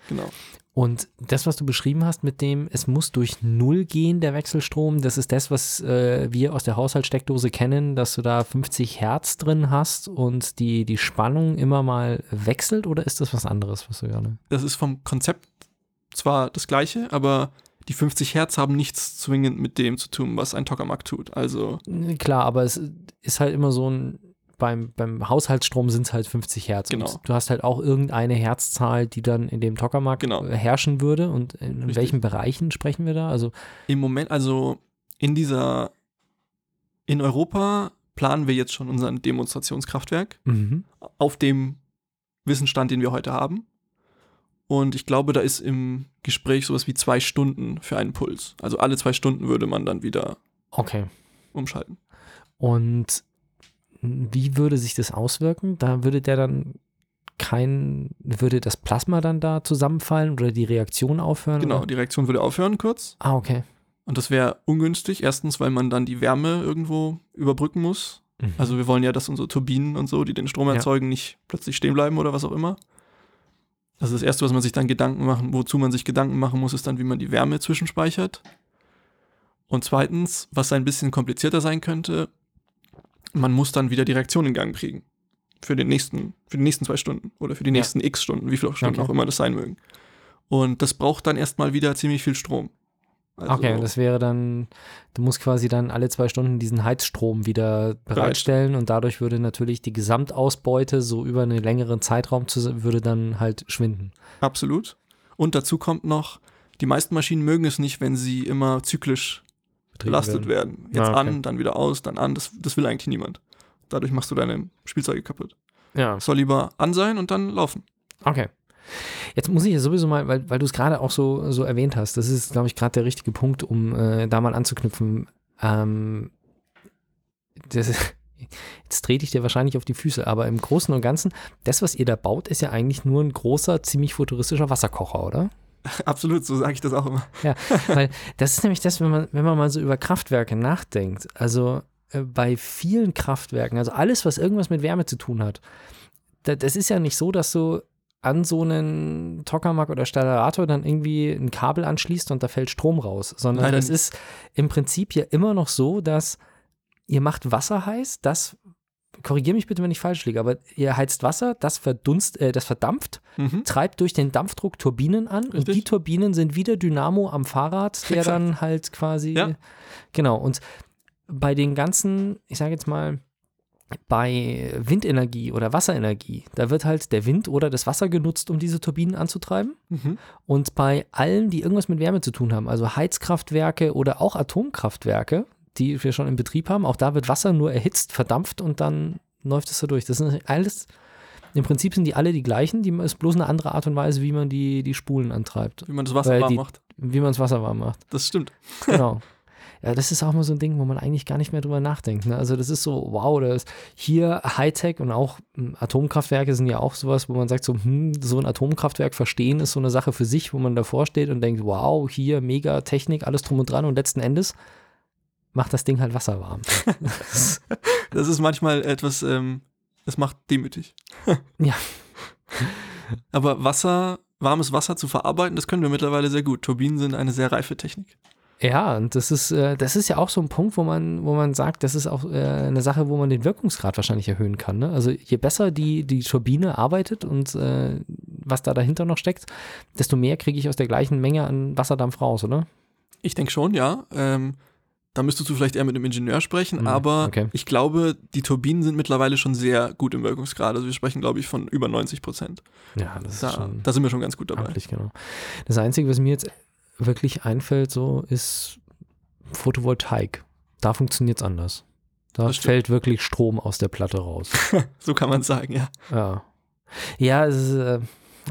Speaker 2: Genau.
Speaker 1: Und das, was du beschrieben hast mit dem, es muss durch Null gehen, der Wechselstrom, das ist das, was äh, wir aus der Haushaltssteckdose kennen, dass du da 50 Hertz drin hast und die, die Spannung immer mal wechselt oder ist das was anderes, was du gerade?
Speaker 2: Das ist vom Konzept zwar das gleiche, aber die 50 Hertz haben nichts zwingend mit dem zu tun, was ein Tokamak tut. Also
Speaker 1: Klar, aber es ist halt immer so ein, beim, beim Haushaltsstrom sind es halt 50 Hertz.
Speaker 2: Genau.
Speaker 1: Du hast halt auch irgendeine Herzzahl, die dann in dem Tokamak
Speaker 2: Genau.
Speaker 1: äh, herrschen würde. Und in
Speaker 2: Richtig.
Speaker 1: welchen Bereichen sprechen wir da? Also,
Speaker 2: im Moment, also in dieser, in Europa planen wir jetzt schon unser Demonstrationskraftwerk
Speaker 1: mhm.
Speaker 2: auf dem Wissensstand, den wir heute haben. Und ich glaube, da ist im Gespräch sowas wie zwei Stunden für einen Puls. Also alle zwei Stunden würde man dann wieder
Speaker 1: okay.
Speaker 2: umschalten.
Speaker 1: Und wie würde sich das auswirken? Da würde der dann kein, würde das Plasma dann da zusammenfallen oder die Reaktion aufhören?
Speaker 2: Genau,
Speaker 1: Oder?
Speaker 2: die Reaktion würde aufhören kurz.
Speaker 1: Ah, okay.
Speaker 2: Und das wäre ungünstig. Erstens, weil man dann die Wärme irgendwo überbrücken muss.
Speaker 1: Mhm.
Speaker 2: Also wir wollen ja, dass unsere Turbinen und so, die den Strom
Speaker 1: Ja.
Speaker 2: erzeugen, nicht plötzlich stehen bleiben oder was auch immer. Also das Erste, was man sich dann Gedanken machen, wozu man sich Gedanken machen muss, ist dann, wie man die Wärme zwischenspeichert. Und zweitens, was ein bisschen komplizierter sein könnte, man muss dann wieder die Reaktion in Gang kriegen. Für, den nächsten, für die nächsten zwei Stunden oder für die
Speaker 1: Ja.
Speaker 2: nächsten x Stunden, wie viele Stunden
Speaker 1: Okay.
Speaker 2: auch immer das sein mögen. Und das braucht dann erstmal wieder ziemlich viel Strom. Also,
Speaker 1: Okay, das wäre dann, du musst quasi dann alle zwei Stunden diesen Heizstrom wieder bereitstellen und dadurch würde natürlich die Gesamtausbeute so über einen längeren Zeitraum zu, würde dann halt schwinden.
Speaker 2: Absolut. Und dazu kommt noch, die meisten Maschinen mögen es nicht, wenn sie immer zyklisch belastet werden. Jetzt
Speaker 1: Ah, okay.
Speaker 2: an, dann wieder aus, dann an. Das, das will eigentlich niemand. Dadurch machst du deine Spielzeuge kaputt.
Speaker 1: Ja,
Speaker 2: soll lieber an sein und dann laufen.
Speaker 1: okay. Jetzt muss ich ja sowieso mal, weil, weil du es gerade auch so, so erwähnt hast, das ist, glaube ich, gerade der richtige Punkt, um äh, da mal anzuknüpfen. Ähm, das, jetzt trete ich dir wahrscheinlich auf die Füße, aber im Großen und Ganzen, das, was ihr da baut, ist ja eigentlich nur ein großer, ziemlich futuristischer Wasserkocher, oder?
Speaker 2: Absolut, so sage ich das auch immer.
Speaker 1: Weil das ist nämlich das, wenn man, wenn man mal so über Kraftwerke nachdenkt. Also äh, bei vielen Kraftwerken, also alles, was irgendwas mit Wärme zu tun hat, da, das ist ja nicht so, dass du an so einen Tokamak oder Stallator dann irgendwie ein Kabel anschließt und da fällt Strom raus, sondern es ist im Prinzip ja immer noch so, dass ihr macht Wasser heiß, das korrigier mich bitte, wenn ich falsch liege, aber ihr heizt Wasser, das verdunst, äh, das verdampft
Speaker 2: Mhm.
Speaker 1: treibt durch den Dampfdruck Turbinen an und
Speaker 2: Richtig.
Speaker 1: die Turbinen sind wieder Dynamo am Fahrrad, der
Speaker 2: Exakt.
Speaker 1: dann halt quasi
Speaker 2: Ja.
Speaker 1: genau und bei den ganzen, ich sage jetzt mal bei Windenergie oder Wasserenergie, da wird halt der Wind oder das Wasser genutzt, um diese Turbinen anzutreiben.
Speaker 2: Mhm.
Speaker 1: Und bei allen, die irgendwas mit Wärme zu tun haben, also Heizkraftwerke oder auch Atomkraftwerke, die wir schon in Betrieb haben, auch da wird Wasser nur erhitzt, verdampft und dann läuft es da durch. Das sind alles, im Prinzip sind die alle die gleichen, die ist bloß eine andere Art und Weise, wie man die, die Spulen antreibt,
Speaker 2: Wie man das Wasser
Speaker 1: Weil
Speaker 2: warm
Speaker 1: die-
Speaker 2: macht.
Speaker 1: wie man das Wasser warm macht.
Speaker 2: Das stimmt.
Speaker 1: Genau. Ja, das ist auch mal so ein Ding, wo man eigentlich gar nicht mehr drüber nachdenkt. Ne? Also das ist so, wow, das ist hier Hightech und auch hm, Atomkraftwerke sind ja auch sowas, wo man sagt so, hm, so ein Atomkraftwerk verstehen ist so eine Sache für sich, wo man davor steht und denkt, wow, hier mega Technik, alles drum und dran und letzten Endes macht das Ding halt Wasser warm.
Speaker 2: Das ist manchmal etwas, ähm, das macht demütig.
Speaker 1: Ja.
Speaker 2: Aber Wasser, warmes Wasser zu verarbeiten, das können wir mittlerweile sehr gut. Turbinen sind eine sehr reife Technik.
Speaker 1: Ja, und das ist, äh, das ist ja auch so ein Punkt, wo man, wo man sagt, das ist auch äh, eine Sache, wo man den Wirkungsgrad wahrscheinlich erhöhen kann. Ne? Also je besser die, die Turbine arbeitet und äh, was da dahinter noch steckt, desto mehr kriege ich aus der gleichen Menge an Wasserdampf raus, oder?
Speaker 2: Ich denke schon, ja. Ähm, da müsstest du vielleicht eher mit einem Ingenieur sprechen,
Speaker 1: Mhm,
Speaker 2: aber
Speaker 1: okay.
Speaker 2: ich glaube, die Turbinen sind mittlerweile schon sehr gut im Wirkungsgrad. Also wir sprechen, glaube ich, von über 90 Prozent.
Speaker 1: Ja, das
Speaker 2: Da, da sind wir schon ganz gut dabei.
Speaker 1: amtlich, genau. Das Einzige, was mir jetzt wirklich einfällt, so ist Photovoltaik. Da funktioniert es anders. Da fällt wirklich Strom aus der Platte raus.
Speaker 2: so kann man sagen, ja.
Speaker 1: Ja. Ja, es ist, äh,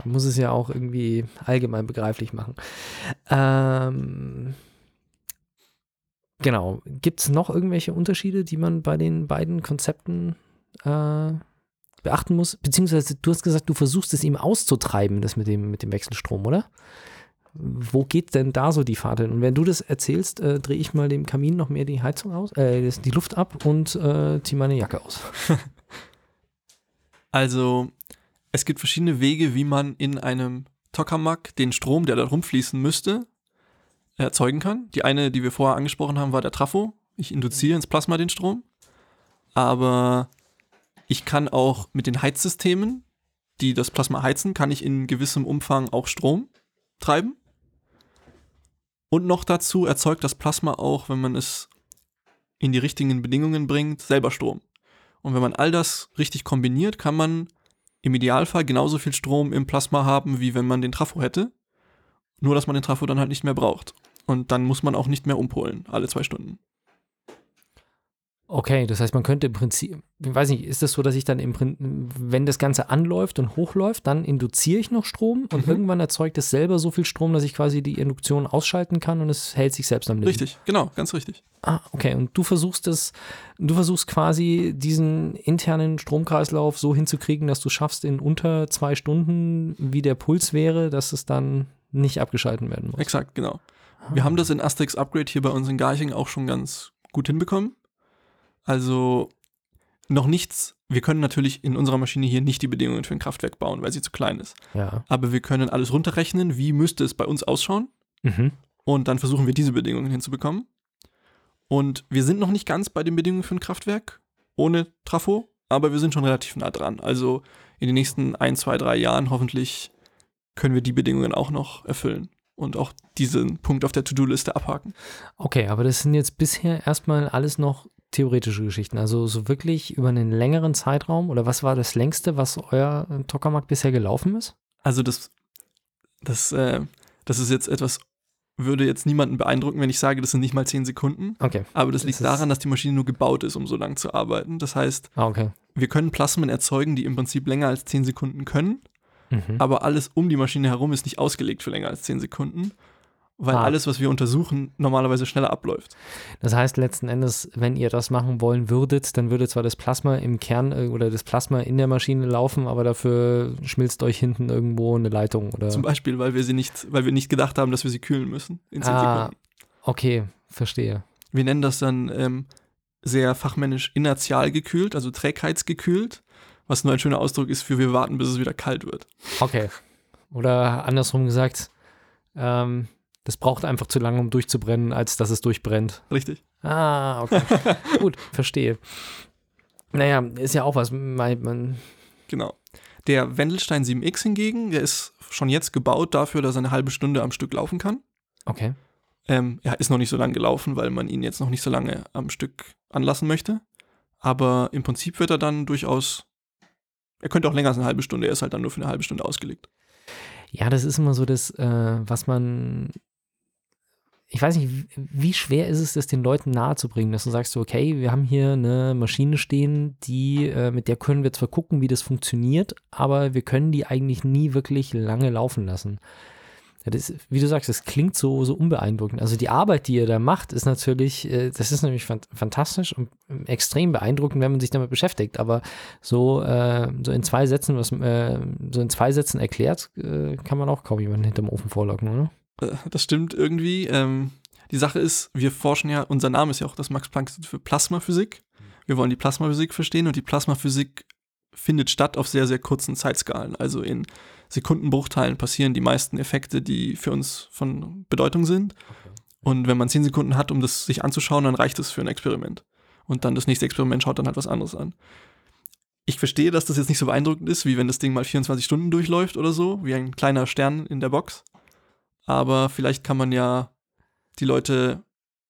Speaker 1: muss es ja auch irgendwie allgemein begreiflich machen. Ähm, genau. Gibt es noch irgendwelche Unterschiede, die man bei den beiden Konzepten äh, beachten muss? Beziehungsweise du hast gesagt, du versuchst es ihm auszutreiben, das mit dem, mit dem Wechselstrom, oder? Wo geht denn da so die Fahrt hin? Und wenn du das erzählst, äh, drehe ich mal dem Kamin noch mehr die Heizung aus, äh, die Luft ab und äh, ziehe meine Jacke aus.
Speaker 2: also, es gibt verschiedene Wege, wie man in einem Tokamak den Strom, der da rumfließen müsste, erzeugen kann. Die eine, die wir vorher angesprochen haben, war der Trafo. Ich induziere ins Plasma den Strom. Aber ich kann auch mit den Heizsystemen, die das Plasma heizen, kann ich in gewissem Umfang auch Strom treiben. Und noch dazu erzeugt das Plasma auch, wenn man es in die richtigen Bedingungen bringt, selber Strom. Und wenn man all das richtig kombiniert, kann man im Idealfall genauso viel Strom im Plasma haben, wie wenn man den Trafo hätte. Nur, dass man den Trafo dann halt nicht mehr braucht. Und dann muss man auch nicht mehr umpolen, alle zwei Stunden.
Speaker 1: Okay, das heißt, man könnte im Prinzip, ich weiß nicht, ist das so, dass ich dann im Prinzip, wenn das Ganze anläuft und hochläuft, dann induziere ich noch Strom und mhm. irgendwann erzeugt es selber so viel Strom, dass ich quasi die Induktion ausschalten kann und es hält sich selbst am Leben.
Speaker 2: Richtig, genau, ganz richtig.
Speaker 1: Ah, okay. Und du versuchst es, du versuchst quasi diesen internen Stromkreislauf so hinzukriegen, dass du schaffst in unter zwei Stunden, wie der Puls wäre, dass es dann nicht abgeschalten werden muss.
Speaker 2: Exakt, genau. Wir haben das in Asterix Upgrade hier bei uns in Garching auch schon ganz gut hinbekommen. Also noch nichts. Wir können natürlich in unserer Maschine hier nicht die Bedingungen für ein Kraftwerk bauen, weil sie zu klein ist.
Speaker 1: Ja.
Speaker 2: Aber wir können alles runterrechnen, wie müsste es bei uns ausschauen.
Speaker 1: Mhm.
Speaker 2: Und dann versuchen wir diese Bedingungen hinzubekommen. Und wir sind noch nicht ganz bei den Bedingungen für ein Kraftwerk ohne Trafo, aber wir sind schon relativ nah dran. Also in den nächsten ein, zwei, drei Jahren hoffentlich können wir die Bedingungen auch noch erfüllen und auch diesen Punkt auf der To-Do-Liste abhaken.
Speaker 1: Okay, aber das sind jetzt bisher erstmal alles noch theoretische Geschichten. Also so wirklich über einen längeren Zeitraum oder was war das längste, was euer Tokamak bisher gelaufen ist?
Speaker 2: Also das, das, äh, das ist jetzt etwas, würde jetzt niemanden beeindrucken, wenn ich sage, das sind nicht mal zehn Sekunden.
Speaker 1: Okay.
Speaker 2: Aber das liegt das daran, dass die Maschine nur gebaut ist, um so lang zu arbeiten. Das heißt,
Speaker 1: ah, okay.
Speaker 2: wir können Plasmen erzeugen, die im Prinzip länger als zehn Sekunden können. Mhm. Aber alles um die Maschine herum ist nicht ausgelegt für länger als zehn Sekunden weil ah. alles, was wir untersuchen, normalerweise schneller abläuft.
Speaker 1: Das heißt letzten Endes, wenn ihr das machen wollen würdet, dann würde zwar das Plasma im Kern äh, oder das Plasma in der Maschine laufen, aber dafür schmilzt euch hinten irgendwo eine Leitung oder.
Speaker 2: Zum Beispiel, weil wir sie nicht, weil wir nicht gedacht haben, dass wir sie kühlen müssen
Speaker 1: in 10 ah, Sekunden. Okay, verstehe.
Speaker 2: Wir nennen das dann ähm, sehr fachmännisch inertial gekühlt, also trägheitsgekühlt, was nur ein schöner Ausdruck ist für wir warten, bis es wieder kalt wird.
Speaker 1: Okay. Oder andersrum gesagt, ähm, das braucht einfach zu lange, um durchzubrennen, als dass es durchbrennt.
Speaker 2: Richtig.
Speaker 1: Ah, okay. Gut, verstehe. Naja, ist ja auch was. Man,
Speaker 2: genau. Der Wendelstein 7X hingegen, der ist schon jetzt gebaut dafür, dass er eine halbe Stunde am Stück laufen kann.
Speaker 1: Okay.
Speaker 2: Ähm, er ist noch nicht so lange gelaufen, weil man ihn jetzt noch nicht so lange am Stück anlassen möchte. Aber im Prinzip wird er dann durchaus. Er könnte auch länger als eine halbe Stunde, er ist halt dann nur für eine halbe Stunde ausgelegt.
Speaker 1: Ja, das ist immer so das, äh, was man ich weiß nicht, wie schwer ist es, das den Leuten nahezubringen, dass du sagst, okay, wir haben hier eine Maschine stehen, die, äh, mit der können wir zwar gucken, wie das funktioniert, aber wir können die eigentlich nie wirklich lange laufen lassen. Das, wie du sagst, das klingt so, so unbeeindruckend. Also die Arbeit, die ihr da macht, ist natürlich, äh, das ist nämlich fantastisch und extrem beeindruckend, wenn man sich damit beschäftigt. Aber so, äh, so in zwei Sätzen, was äh, so in zwei Sätzen erklärt, äh, kann man auch kaum jemanden hinterm Ofen vorlocken, oder?
Speaker 2: Äh, das stimmt irgendwie. Ähm, die Sache ist, wir forschen ja, unser Name ist ja auch das Max-Planck-Institut für Plasmaphysik. Wir wollen die Plasmaphysik verstehen und die Plasmaphysik findet statt auf sehr, sehr kurzen Zeitskalen. Also in Sekundenbruchteilen passieren die meisten Effekte, die für uns von Bedeutung sind. Und wenn man zehn Sekunden hat, um das sich anzuschauen, dann reicht es für ein Experiment. Und dann das nächste Experiment schaut dann halt was anderes an. Ich verstehe, dass das jetzt nicht so beeindruckend ist, wie wenn das Ding mal 24 Stunden durchläuft oder so, wie ein kleiner Stern in der Box aber vielleicht kann man ja die Leute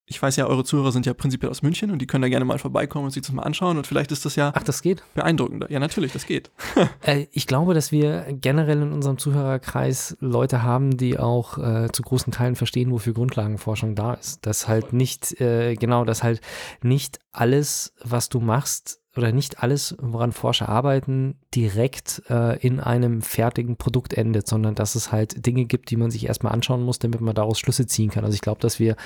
Speaker 2: ich weiß ja, eure Zuhörer sind ja prinzipiell aus München und die können da gerne mal vorbeikommen und sich das mal anschauen und vielleicht ist das ja
Speaker 1: Ach, das geht.
Speaker 2: beeindruckender. Ja, natürlich, das geht.
Speaker 1: Äh, ich glaube, dass wir generell in unserem Zuhörerkreis Leute haben, die auch äh, zu großen Teilen verstehen, wofür Grundlagenforschung da ist. Dass halt nicht, äh, genau, dass halt nicht alles, was du machst, oder nicht alles, woran Forscher arbeiten, direkt äh, in einem fertigen Produkt endet, sondern dass es halt Dinge gibt, die man sich erstmal anschauen muss, damit man daraus Schlüsse ziehen kann. Also ich glaube, dass wir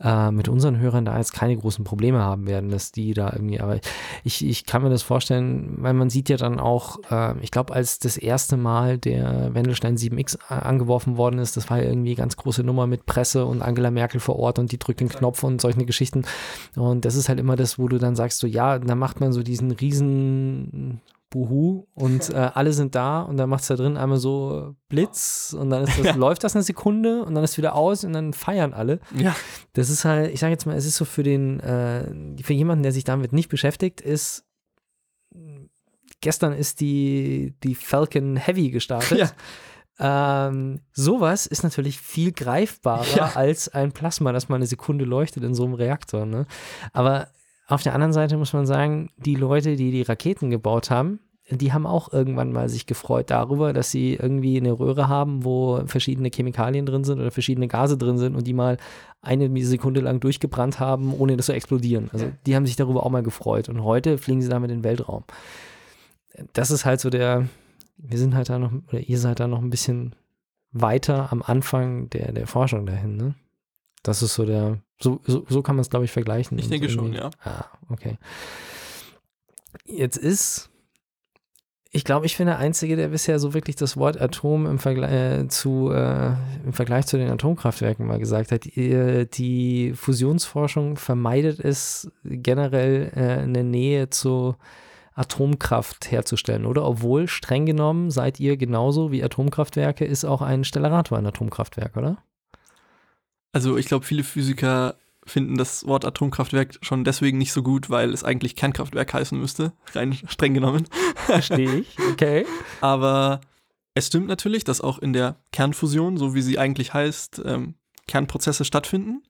Speaker 1: äh, mit unseren Hörern da jetzt keine großen Probleme haben werden, dass die da irgendwie, aber ich, ich kann mir das vorstellen, weil man sieht ja dann auch, äh, ich glaube, als das erste Mal der Wendelstein 7X angeworfen worden ist, das war ja irgendwie ganz große Nummer mit Presse und Angela Merkel vor Ort und die drückt den Knopf und solche Geschichten. Und das ist halt immer das, wo du dann sagst, so ja, dann macht man so diesen riesen Buhu und äh, alle sind da und dann macht es da drin einmal so Blitz und dann das, ja. läuft das eine Sekunde und dann ist wieder aus und dann feiern alle.
Speaker 2: Ja.
Speaker 1: Das ist halt, ich sage jetzt mal, es ist so für den, äh, für jemanden, der sich damit nicht beschäftigt, ist gestern ist die, die Falcon Heavy gestartet. Ja. Ähm, sowas ist natürlich viel greifbarer ja. als ein Plasma, das mal eine Sekunde leuchtet in so einem Reaktor. Ne? Aber auf der anderen Seite muss man sagen, die Leute, die die Raketen gebaut haben, die haben auch irgendwann mal sich gefreut darüber, dass sie irgendwie eine Röhre haben, wo verschiedene Chemikalien drin sind oder verschiedene Gase drin sind und die mal eine Sekunde lang durchgebrannt haben, ohne das zu explodieren. Also die haben sich darüber auch mal gefreut und heute fliegen sie damit in den Weltraum. Das ist halt so der, wir sind halt da noch, oder ihr seid da noch ein bisschen weiter am Anfang der, der Forschung dahin, ne? Das ist so der, so, so, so kann man es, glaube ich, vergleichen.
Speaker 2: Ich denke schon, ja.
Speaker 1: Ah, okay. Jetzt ist, ich glaube, ich bin der Einzige, der bisher so wirklich das Wort Atom im Vergleich, äh, zu, äh, im Vergleich zu den Atomkraftwerken mal gesagt hat. Die, die Fusionsforschung vermeidet es generell äh, eine Nähe zu Atomkraft herzustellen, oder? Obwohl, streng genommen, seid ihr genauso wie Atomkraftwerke, ist auch ein Stellarator ein Atomkraftwerk, oder?
Speaker 2: Also ich glaube, viele Physiker finden das Wort Atomkraftwerk schon deswegen nicht so gut, weil es eigentlich Kernkraftwerk heißen müsste, rein streng genommen.
Speaker 1: Verstehe ich, okay.
Speaker 2: Aber es stimmt natürlich, dass auch in der Kernfusion, so wie sie eigentlich heißt, ähm, Kernprozesse stattfinden.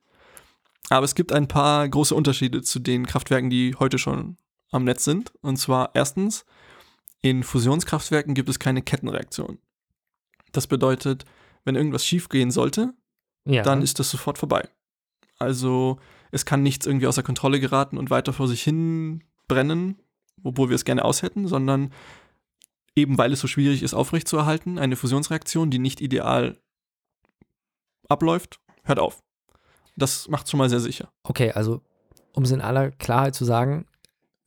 Speaker 2: Aber es gibt ein paar große Unterschiede zu den Kraftwerken, die heute schon am Netz sind. Und zwar erstens, in Fusionskraftwerken gibt es keine Kettenreaktion. Das bedeutet, wenn irgendwas schiefgehen sollte, ja. dann ist das sofort vorbei. Also es kann nichts irgendwie außer Kontrolle geraten und weiter vor sich hin brennen, obwohl wir es gerne aus hätten, sondern eben weil es so schwierig ist, aufrechtzuerhalten, eine Fusionsreaktion, die nicht ideal abläuft, hört auf. Das macht schon mal sehr sicher.
Speaker 1: Okay, also um es in aller Klarheit zu sagen,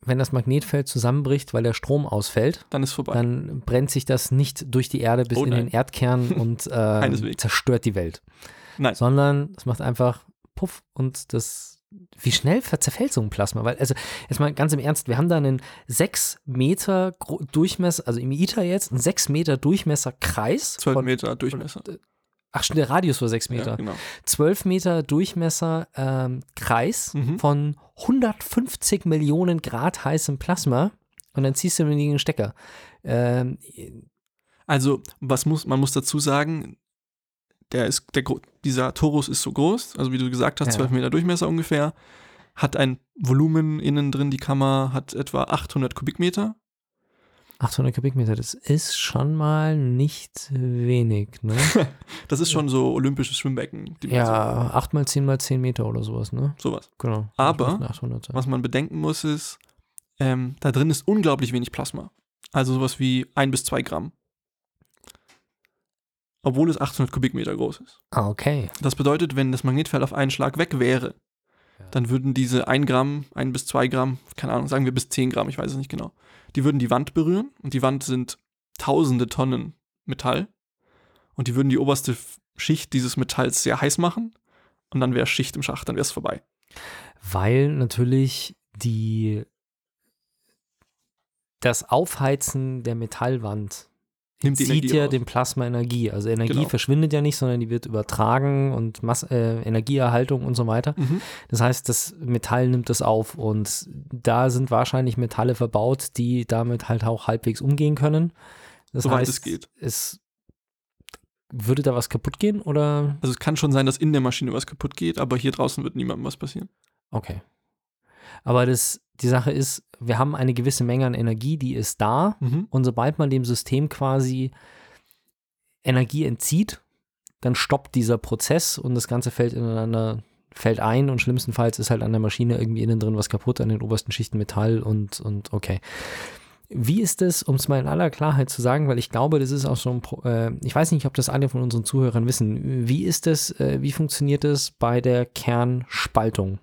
Speaker 1: wenn das Magnetfeld zusammenbricht, weil der Strom ausfällt,
Speaker 2: dann ist vorbei.
Speaker 1: Dann brennt sich das nicht durch die Erde bis oh, in den Erdkern und äh, zerstört die Welt.
Speaker 2: Nein.
Speaker 1: Sondern es macht einfach Puff und das. Wie schnell zerfällt so ein Plasma? Weil, also, jetzt mal ganz im Ernst, wir haben da einen 6 Meter Durchmesser, also im ITER jetzt, einen 6 Meter Durchmesser Kreis.
Speaker 2: 12 Meter Durchmesser.
Speaker 1: Ach, der Radius war 6 Meter. Ja,
Speaker 2: genau.
Speaker 1: 12 Meter Durchmesser ähm, Kreis mhm. von 150 Millionen Grad heißem Plasma und dann ziehst du den Stecker. Ähm,
Speaker 2: also, was muss, man muss dazu sagen, der ist, der, dieser Torus ist so groß, also wie du gesagt hast, ja. 12 Meter Durchmesser ungefähr, hat ein Volumen innen drin, die Kammer hat etwa 800 Kubikmeter.
Speaker 1: 800 Kubikmeter, das ist schon mal nicht wenig, ne?
Speaker 2: das ist schon so olympisches Schwimmbecken.
Speaker 1: Ja, 8 mal 10 mal 10 Meter oder sowas, ne?
Speaker 2: Sowas.
Speaker 1: Genau.
Speaker 2: Aber, was man bedenken muss, ist, ähm, da drin ist unglaublich wenig Plasma. Also sowas wie 1 bis 2 Gramm obwohl es 800 Kubikmeter groß ist.
Speaker 1: Ah, okay.
Speaker 2: Das bedeutet, wenn das Magnetfeld auf einen Schlag weg wäre, ja. dann würden diese 1 Gramm, 1 bis 2 Gramm, keine Ahnung, sagen wir bis 10 Gramm, ich weiß es nicht genau, die würden die Wand berühren und die Wand sind tausende Tonnen Metall und die würden die oberste Schicht dieses Metalls sehr heiß machen und dann wäre Schicht im Schacht, dann wäre es vorbei.
Speaker 1: Weil natürlich die das Aufheizen der Metallwand Nimmt die zieht ja den Plasma Energie. Also Energie genau. verschwindet ja nicht, sondern die wird übertragen und Mass äh, Energieerhaltung und so weiter. Mhm. Das heißt, das Metall nimmt das auf und da sind wahrscheinlich Metalle verbaut, die damit halt auch halbwegs umgehen können. Das
Speaker 2: Soweit
Speaker 1: heißt,
Speaker 2: es geht.
Speaker 1: Es würde da was kaputt gehen oder?
Speaker 2: Also es kann schon sein, dass in der Maschine was kaputt geht, aber hier draußen wird niemandem was passieren.
Speaker 1: Okay. Aber das, die Sache ist, wir haben eine gewisse Menge an Energie, die ist da.
Speaker 2: Mhm.
Speaker 1: Und sobald man dem System quasi Energie entzieht, dann stoppt dieser Prozess und das Ganze fällt ineinander, fällt ein und schlimmstenfalls ist halt an der Maschine irgendwie innen drin was kaputt, an den obersten Schichten Metall und, und okay. Wie ist es, um es mal in aller Klarheit zu sagen, weil ich glaube, das ist auch so ein, Pro äh, ich weiß nicht, ob das alle von unseren Zuhörern wissen. Wie ist das, äh, wie funktioniert das bei der Kernspaltung?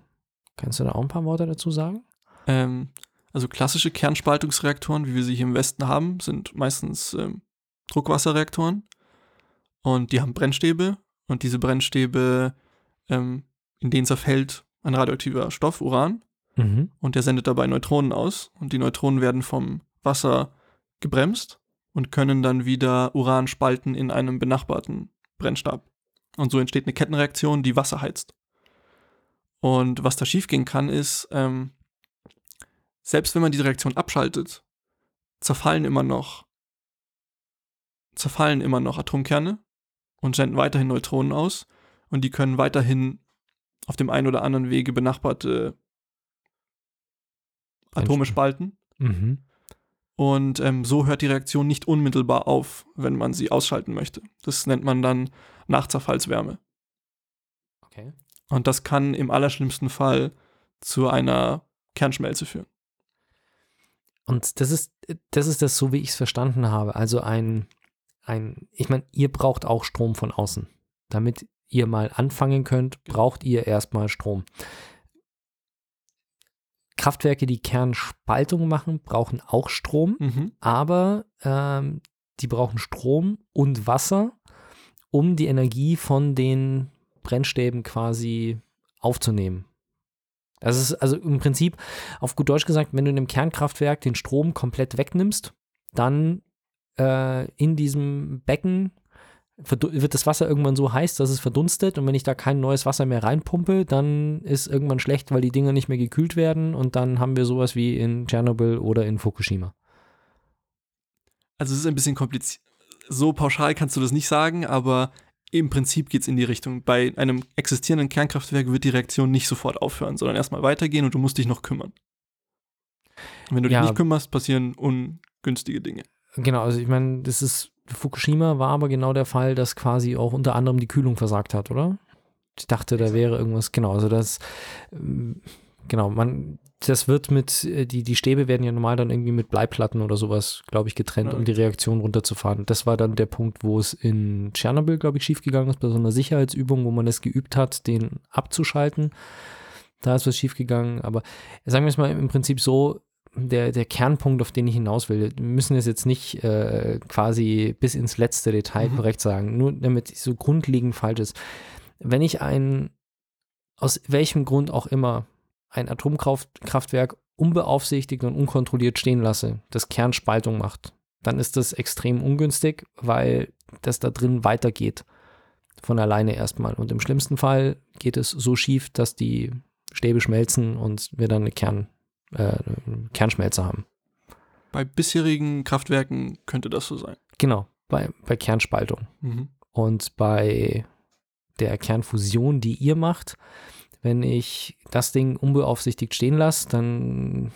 Speaker 1: Kannst du da auch ein paar Worte dazu sagen?
Speaker 2: Ähm, also klassische Kernspaltungsreaktoren, wie wir sie hier im Westen haben, sind meistens ähm, Druckwasserreaktoren und die haben Brennstäbe und diese Brennstäbe, ähm, in denen zerfällt ein radioaktiver Stoff, Uran,
Speaker 1: Mhm.
Speaker 2: und der sendet dabei Neutronen aus und die Neutronen werden vom Wasser gebremst und können dann wieder Uran spalten in einem benachbarten Brennstab. Und so entsteht eine Kettenreaktion, die Wasser heizt. Und was da schiefgehen kann, ist, ähm, selbst wenn man diese Reaktion abschaltet, zerfallen immer noch zerfallen immer noch Atomkerne und senden weiterhin Neutronen aus und die können weiterhin auf dem einen oder anderen Wege benachbarte Atome spalten.
Speaker 1: Mhm.
Speaker 2: Und ähm, so hört die Reaktion nicht unmittelbar auf, wenn man sie ausschalten möchte. Das nennt man dann Nachzerfallswärme.
Speaker 1: Okay.
Speaker 2: Und das kann im allerschlimmsten Fall zu einer Kernschmelze führen.
Speaker 1: Und das ist, das ist das, so wie ich es verstanden habe. Also ein, ein, ich meine, ihr braucht auch Strom von außen. Damit ihr mal anfangen könnt, braucht ihr erstmal Strom. Kraftwerke, die Kernspaltung machen, brauchen auch Strom,
Speaker 2: Mhm.
Speaker 1: aber ähm, die brauchen Strom und Wasser, um die Energie von den Brennstäben quasi aufzunehmen. Das ist also im Prinzip, auf gut Deutsch gesagt, wenn du in einem Kernkraftwerk den Strom komplett wegnimmst, dann äh, in diesem Becken wird das Wasser irgendwann so heiß, dass es verdunstet und wenn ich da kein neues Wasser mehr reinpumpe, dann ist irgendwann schlecht, weil die Dinger nicht mehr gekühlt werden und dann haben wir sowas wie in Tschernobyl oder in Fukushima.
Speaker 2: Also es ist ein bisschen kompliziert. So pauschal kannst du das nicht sagen, aber im Prinzip geht es in die Richtung. Bei einem existierenden Kernkraftwerk wird die Reaktion nicht sofort aufhören, sondern erstmal weitergehen und du musst dich noch kümmern. Und wenn du
Speaker 1: Ja.
Speaker 2: dich nicht kümmerst, passieren ungünstige Dinge.
Speaker 1: Genau, also ich meine, das ist, Fukushima war aber genau der Fall, dass quasi auch unter anderem die Kühlung versagt hat, oder? Ich dachte, da wäre irgendwas, genau, also das, ähm, genau, man, das wird mit, äh, die, die Stäbe werden ja normal dann irgendwie mit Bleiplatten oder sowas, glaube ich, getrennt,
Speaker 2: Ja.
Speaker 1: um die Reaktion runterzufahren. Das war dann der Punkt, wo es in Tschernobyl, glaube ich, schiefgegangen ist, bei so einer Sicherheitsübung, wo man es geübt hat, den abzuschalten. Da ist was schiefgegangen, aber sagen wir es mal im Prinzip so, der, der Kernpunkt, auf den ich hinaus will, wir müssen es jetzt nicht äh, quasi bis ins letzte Detail
Speaker 2: Mhm.
Speaker 1: korrekt sagen, nur damit es so grundlegend falsch ist. Wenn ich ein, aus welchem Grund auch immer, ein Atomkraftwerk unbeaufsichtigt und unkontrolliert stehen lasse, das Kernspaltung macht, dann ist das extrem ungünstig, weil das da drin weitergeht. Von alleine erstmal. Und im schlimmsten Fall geht es so schief, dass die Stäbe schmelzen und wir dann eine Kern, äh, Kernschmelze haben.
Speaker 2: Bei bisherigen Kraftwerken könnte das so sein.
Speaker 1: Genau, bei, bei Kernspaltung.
Speaker 2: Mhm.
Speaker 1: Und bei der Kernfusion, die ihr macht, wenn ich das Ding unbeaufsichtigt stehen lasse, dann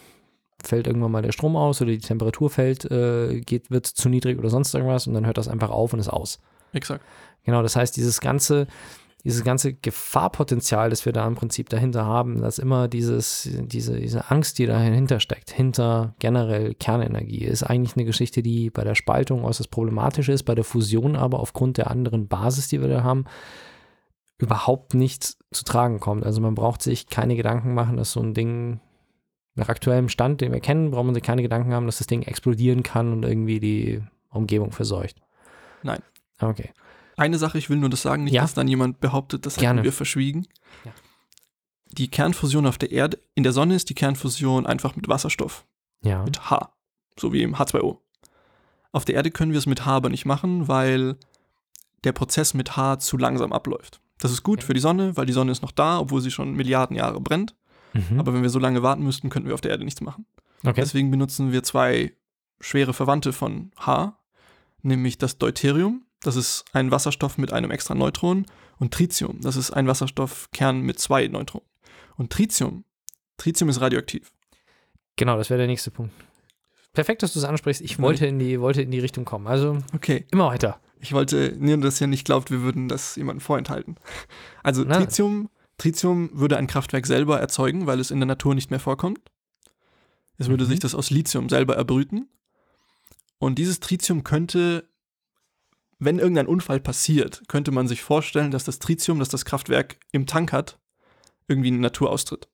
Speaker 1: fällt irgendwann mal der Strom aus oder die Temperatur fällt, äh, geht, wird zu niedrig oder sonst irgendwas und dann hört das einfach auf und ist aus.
Speaker 2: Exakt.
Speaker 1: Genau, das heißt, dieses ganze, dieses ganze Gefahrpotenzial, das wir da im Prinzip dahinter haben, dass immer dieses, diese, diese Angst, die dahinter steckt, hinter generell Kernenergie, ist eigentlich eine Geschichte, die bei der Spaltung äußerst problematisch ist, bei der Fusion aber aufgrund der anderen Basis, die wir da haben, überhaupt nicht zu tragen kommt. Also man braucht sich keine Gedanken machen, dass so ein Ding nach aktuellem Stand, den wir kennen, braucht man sich keine Gedanken haben, dass das Ding explodieren kann und irgendwie die Umgebung verseucht.
Speaker 2: Nein.
Speaker 1: Okay.
Speaker 2: Eine Sache, ich will nur das sagen, nicht,
Speaker 1: Ja.
Speaker 2: dass dann jemand behauptet, das
Speaker 1: Gerne.
Speaker 2: hätten wir verschwiegen.
Speaker 1: Ja.
Speaker 2: Die Kernfusion auf der Erde, in der Sonne ist die Kernfusion einfach mit Wasserstoff,
Speaker 1: Ja.
Speaker 2: mit H, so wie im H2O. Auf der Erde können wir es mit H aber nicht machen, weil der Prozess mit H zu langsam abläuft. Das ist gut
Speaker 1: Okay.
Speaker 2: für die Sonne, weil die Sonne ist noch da, obwohl sie schon Milliarden Jahre brennt.
Speaker 1: Mhm.
Speaker 2: Aber wenn wir so lange warten müssten, könnten wir auf der Erde nichts machen.
Speaker 1: okay.
Speaker 2: Deswegen benutzen wir zwei schwere Verwandte von H, nämlich das Deuterium. das ist ein Wasserstoff mit einem extra Neutron. Und Tritium, das ist ein Wasserstoffkern mit zwei Neutronen. Und Tritium, Tritium ist radioaktiv.
Speaker 1: Genau, das wäre der nächste Punkt. Perfekt, dass du es ansprichst. Ich wollte in, die, wollte in die Richtung kommen. Also
Speaker 2: Okay,
Speaker 1: immer weiter.
Speaker 2: Ich wollte, nur dass ihr nicht glaubt, wir würden das jemandem vorenthalten. Also
Speaker 1: Nein.
Speaker 2: Tritium, Tritium würde ein Kraftwerk selber erzeugen, weil es in der Natur nicht mehr vorkommt. Es würde
Speaker 1: Mhm.
Speaker 2: sich das aus Lithium selber erbrüten. Und dieses Tritium könnte, wenn irgendein Unfall passiert, könnte man sich vorstellen, dass das Tritium, das das Kraftwerk im Tank hat, irgendwie in die Natur austritt.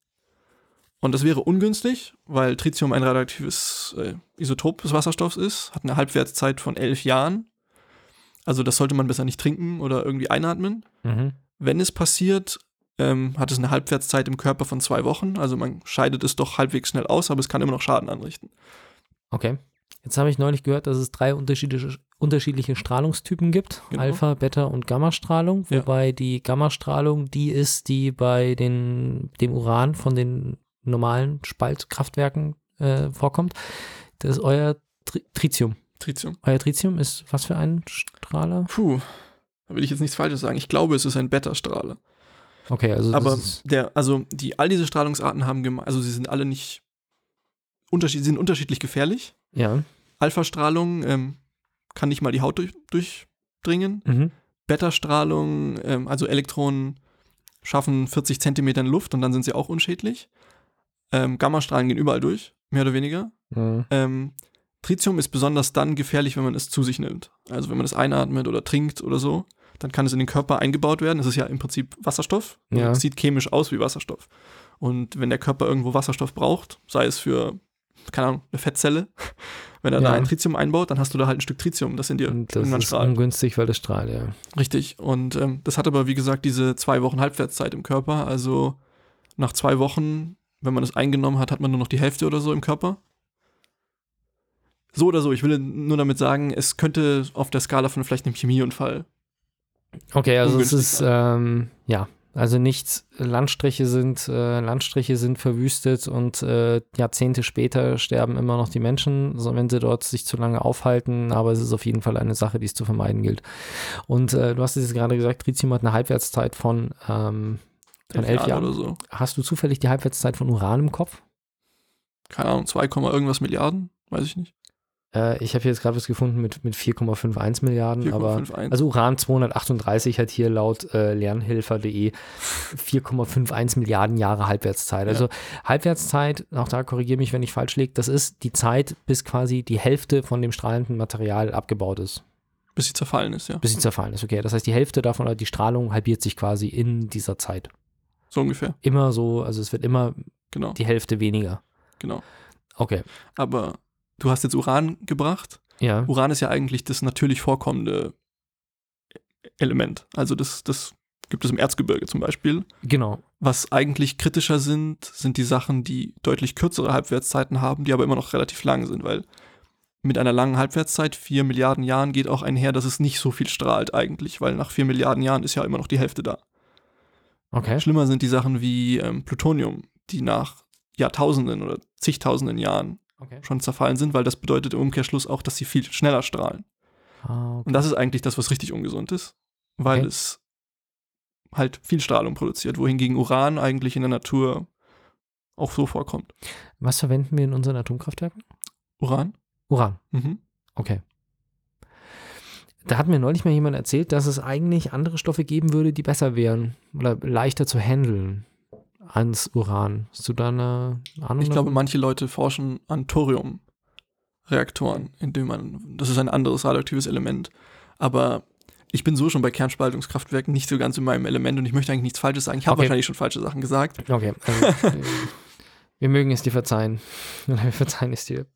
Speaker 2: Und das wäre ungünstig, weil Tritium ein radioaktives äh, Isotop des Wasserstoffs ist, hat eine Halbwertszeit von elf Jahren. Also das sollte man besser nicht trinken oder irgendwie einatmen.
Speaker 1: Mhm.
Speaker 2: Wenn es passiert, ähm, hat es eine Halbwertszeit im Körper von zwei Wochen. Also man scheidet es doch halbwegs schnell aus, aber es kann immer noch Schaden anrichten.
Speaker 1: Okay. Jetzt habe ich neulich gehört, dass es drei unterschiedliche, unterschiedliche Strahlungstypen gibt.
Speaker 2: Genau.
Speaker 1: Alpha, Beta und Gammastrahlung.
Speaker 2: Ja.
Speaker 1: Wobei die Gammastrahlung die ist, die bei den, dem Uran von den normalen Spaltkraftwerken äh, vorkommt. Das ist euer Tri Tritium.
Speaker 2: Tritium.
Speaker 1: Euer Tritium ist was für ein Strahler?
Speaker 2: Puh, da will ich jetzt nichts Falsches sagen. Ich glaube, es ist ein Beta-Strahler.
Speaker 1: Okay, also
Speaker 2: Aber
Speaker 1: das ist,
Speaker 2: der, also die, all diese Strahlungsarten haben geme- also sie sind alle nicht unterschied, sind unterschiedlich gefährlich.
Speaker 1: ja.
Speaker 2: Alpha-Strahlung ähm, kann nicht mal die Haut durch, durchdringen.
Speaker 1: Mhm.
Speaker 2: Beta-Strahlung, ähm, also Elektronen schaffen 40 Zentimeter in Luft und dann sind sie auch unschädlich. Ähm, Gammastrahlen gehen überall durch, mehr oder weniger.
Speaker 1: Mhm.
Speaker 2: Ähm, Tritium ist besonders dann gefährlich, wenn man es zu sich nimmt. Also wenn man es einatmet oder trinkt oder so, dann kann es in den Körper eingebaut werden. Es ist ja im Prinzip Wasserstoff.
Speaker 1: Ja.
Speaker 2: Es sieht chemisch aus wie Wasserstoff. Und wenn der Körper irgendwo Wasserstoff braucht, sei es für, keine Ahnung, eine Fettzelle, wenn er
Speaker 1: Ja.
Speaker 2: da ein Tritium einbaut, dann hast du da halt ein Stück Tritium, das in dir
Speaker 1: Und das ist
Speaker 2: strahlt.
Speaker 1: ungünstig, weil das strahlt, ja.
Speaker 2: Richtig. Und ähm, das hat aber, wie gesagt, diese zwei Wochen Halbwertszeit im Körper. Also nach zwei Wochen, wenn man es eingenommen hat, hat man nur noch die Hälfte oder so im Körper. So oder so, ich will nur damit sagen, es könnte auf der Skala von vielleicht einem Chemieunfall.
Speaker 1: Okay, also es ist, ähm, ja, also nichts, Landstriche sind, äh, Landstriche sind verwüstet und äh, Jahrzehnte später sterben immer noch die Menschen, so wenn sie dort sich zu lange aufhalten, aber es ist auf jeden Fall eine Sache, die es zu vermeiden gilt. Und äh, du hast es jetzt gerade gesagt, Tritium hat eine Halbwertszeit von, ähm, von elf Jahren.
Speaker 2: oder so.
Speaker 1: Hast du zufällig die Halbwertszeit von Uran im Kopf?
Speaker 2: Keine Ahnung, 2, Komma irgendwas Milliarden, weiß ich nicht.
Speaker 1: Äh, ich habe jetzt gerade was gefunden mit, mit 4,51 Milliarden, aber
Speaker 2: 4,51.
Speaker 1: Also Uran 238 hat hier laut äh, lernhilfer.de 4,51 Milliarden Jahre Halbwertszeit. Also Halbwertszeit, auch da korrigiere mich, wenn ich falsch liege, das ist die Zeit, bis quasi die Hälfte von dem strahlenden Material abgebaut ist,
Speaker 2: bis sie zerfallen ist, ja.
Speaker 1: bis sie zerfallen ist. Okay, das heißt, die Hälfte davon, oder die Strahlung halbiert sich quasi in dieser Zeit.
Speaker 2: So ungefähr.
Speaker 1: Immer so, also es wird immer
Speaker 2: Genau,
Speaker 1: die Hälfte weniger.
Speaker 2: genau.
Speaker 1: Okay,
Speaker 2: Aber du hast jetzt Uran gebracht.
Speaker 1: ja.
Speaker 2: Uran ist ja eigentlich das natürlich vorkommende Element. Also das, das gibt es im Erzgebirge zum Beispiel.
Speaker 1: Genau.
Speaker 2: Was eigentlich kritischer sind, sind die Sachen, die deutlich kürzere Halbwertszeiten haben, die aber immer noch relativ lang sind, weil mit einer langen Halbwertszeit, vier Milliarden Jahren, geht auch einher, dass es nicht so viel strahlt eigentlich, weil nach vier Milliarden Jahren ist ja immer noch die Hälfte da.
Speaker 1: Okay.
Speaker 2: Schlimmer sind die Sachen wie ähm, Plutonium, die nach Jahrtausenden oder zigtausenden Jahren
Speaker 1: okay.
Speaker 2: schon zerfallen sind, weil das bedeutet im Umkehrschluss auch, dass sie viel schneller strahlen.
Speaker 1: Ah, okay.
Speaker 2: Und das ist eigentlich das, was richtig ungesund ist, weil
Speaker 1: Okay.
Speaker 2: es halt viel Strahlung produziert, wohingegen Uran eigentlich in der Natur auch so vorkommt.
Speaker 1: Was verwenden wir in unseren Atomkraftwerken?
Speaker 2: Uran?
Speaker 1: Uran.
Speaker 2: Mhm.
Speaker 1: Okay. Da hat mir neulich mal jemand erzählt, dass es eigentlich andere Stoffe geben würde, die besser wären oder leichter zu handeln ans Uran. Hast du da eine Ahnung?
Speaker 2: Ich glaube, manche Leute forschen an Thoriumreaktoren, indem man, das ist ein anderes radioaktives Element, aber ich bin so schon bei Kernspaltungskraftwerken nicht so ganz in meinem Element und ich möchte eigentlich nichts Falsches sagen. Ich habe
Speaker 1: Okay.
Speaker 2: wahrscheinlich schon falsche Sachen gesagt.
Speaker 1: Okay. Also, wir- wir mögen es dir verzeihen. Oder wir verzeihen es dir.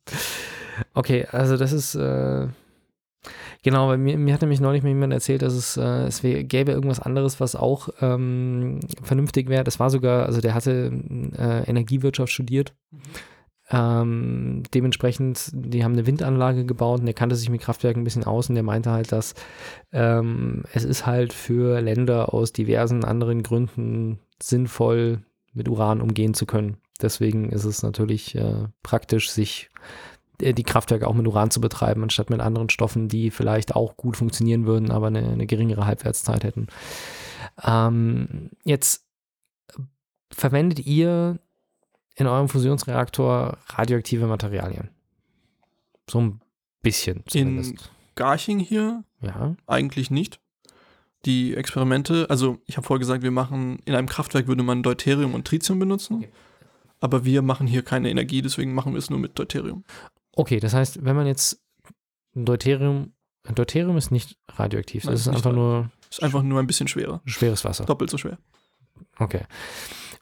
Speaker 1: Okay, also das ist. Äh, genau, weil mir, mir hat nämlich neulich mal jemand erzählt, dass es, äh, es gäbe irgendwas anderes, was auch ähm, vernünftig wäre. Das war sogar, also der hatte äh, Energiewirtschaft studiert. Ähm, dementsprechend, die haben eine Windanlage gebaut und der kannte sich mit Kraftwerken ein bisschen aus und der meinte halt, dass ähm, es ist halt für Länder aus diversen anderen Gründen sinnvoll, mit Uran umgehen zu können. Deswegen ist es natürlich äh, praktisch, sich die Kraftwerke auch mit Uran zu betreiben, anstatt mit anderen Stoffen, die vielleicht auch gut funktionieren würden, aber eine, eine geringere Halbwertszeit hätten. Ähm, jetzt verwendet ihr in eurem Fusionsreaktor radioaktive Materialien. So ein bisschen
Speaker 2: zumindest. In Garching hier?
Speaker 1: Ja.
Speaker 2: Eigentlich nicht. Die Experimente, also ich habe vorher gesagt, wir machen, in einem Kraftwerk würde man Deuterium und Tritium benutzen. Okay. Aber wir machen hier keine Energie, deswegen machen wir es nur mit Deuterium.
Speaker 1: Okay, das heißt, wenn man jetzt Deuterium, Deuterium ist nicht radioaktiv, Nein, das ist, einfach nur.
Speaker 2: Ist einfach nur ein bisschen schwerer.
Speaker 1: Schweres Wasser.
Speaker 2: Doppelt so schwer.
Speaker 1: Okay.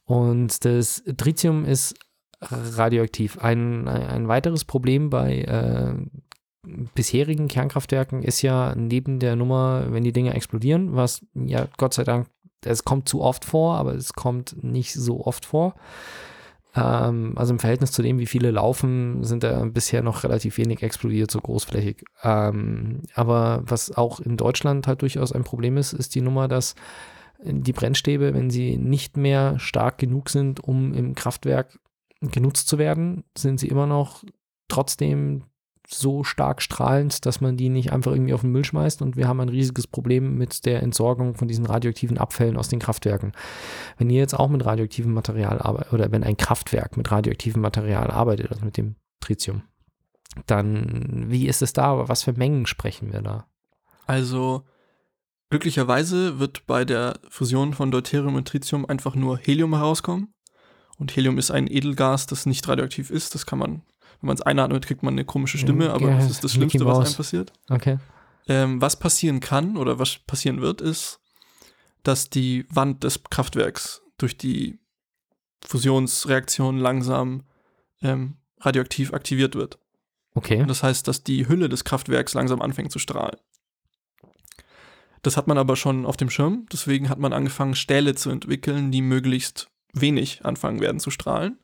Speaker 1: Und das Tritium ist radioaktiv. Ein, ein weiteres Problem bei äh, bisherigen Kernkraftwerken ist ja neben der Nummer, wenn die Dinge explodieren, was ja Gott sei Dank, es kommt zu oft vor, aber es kommt nicht so oft vor. Ähm, also im Verhältnis zu dem, wie viele laufen, sind da bisher noch relativ wenig explodiert, so großflächig. Ähm, aber was auch in Deutschland halt durchaus ein Problem ist, ist die Nummer, dass die Brennstäbe, wenn sie nicht mehr stark genug sind, um im Kraftwerk genutzt zu werden, sind sie immer noch trotzdem so stark strahlend, dass man die nicht einfach irgendwie auf den Müll schmeißt und wir haben ein riesiges Problem mit der Entsorgung von diesen radioaktiven Abfällen aus den Kraftwerken. Wenn ihr jetzt auch mit radioaktivem Material arbeitet oder wenn ein Kraftwerk mit radioaktivem Material arbeitet, also mit dem Tritium, dann wie ist es da? Was für Mengen sprechen wir da?
Speaker 2: Also glücklicherweise wird bei der Fusion von Deuterium und Tritium einfach nur Helium herauskommen. Und Helium ist ein Edelgas, das nicht radioaktiv ist. Das kann man wenn man es einatmet, kriegt man eine komische Stimme, aber ja, das ist das Schlimmste, was einem passiert.
Speaker 1: Okay.
Speaker 2: Ähm, was passieren kann oder was passieren wird, ist, dass die Wand des Kraftwerks durch die Fusionsreaktion langsam ähm, radioaktiv aktiviert wird.
Speaker 1: Okay.
Speaker 2: Und das heißt, dass die Hülle des Kraftwerks langsam anfängt zu strahlen. Das hat man aber schon auf dem Schirm, deswegen hat man angefangen, Stähle zu entwickeln, die möglichst wenig anfangen werden zu strahlen.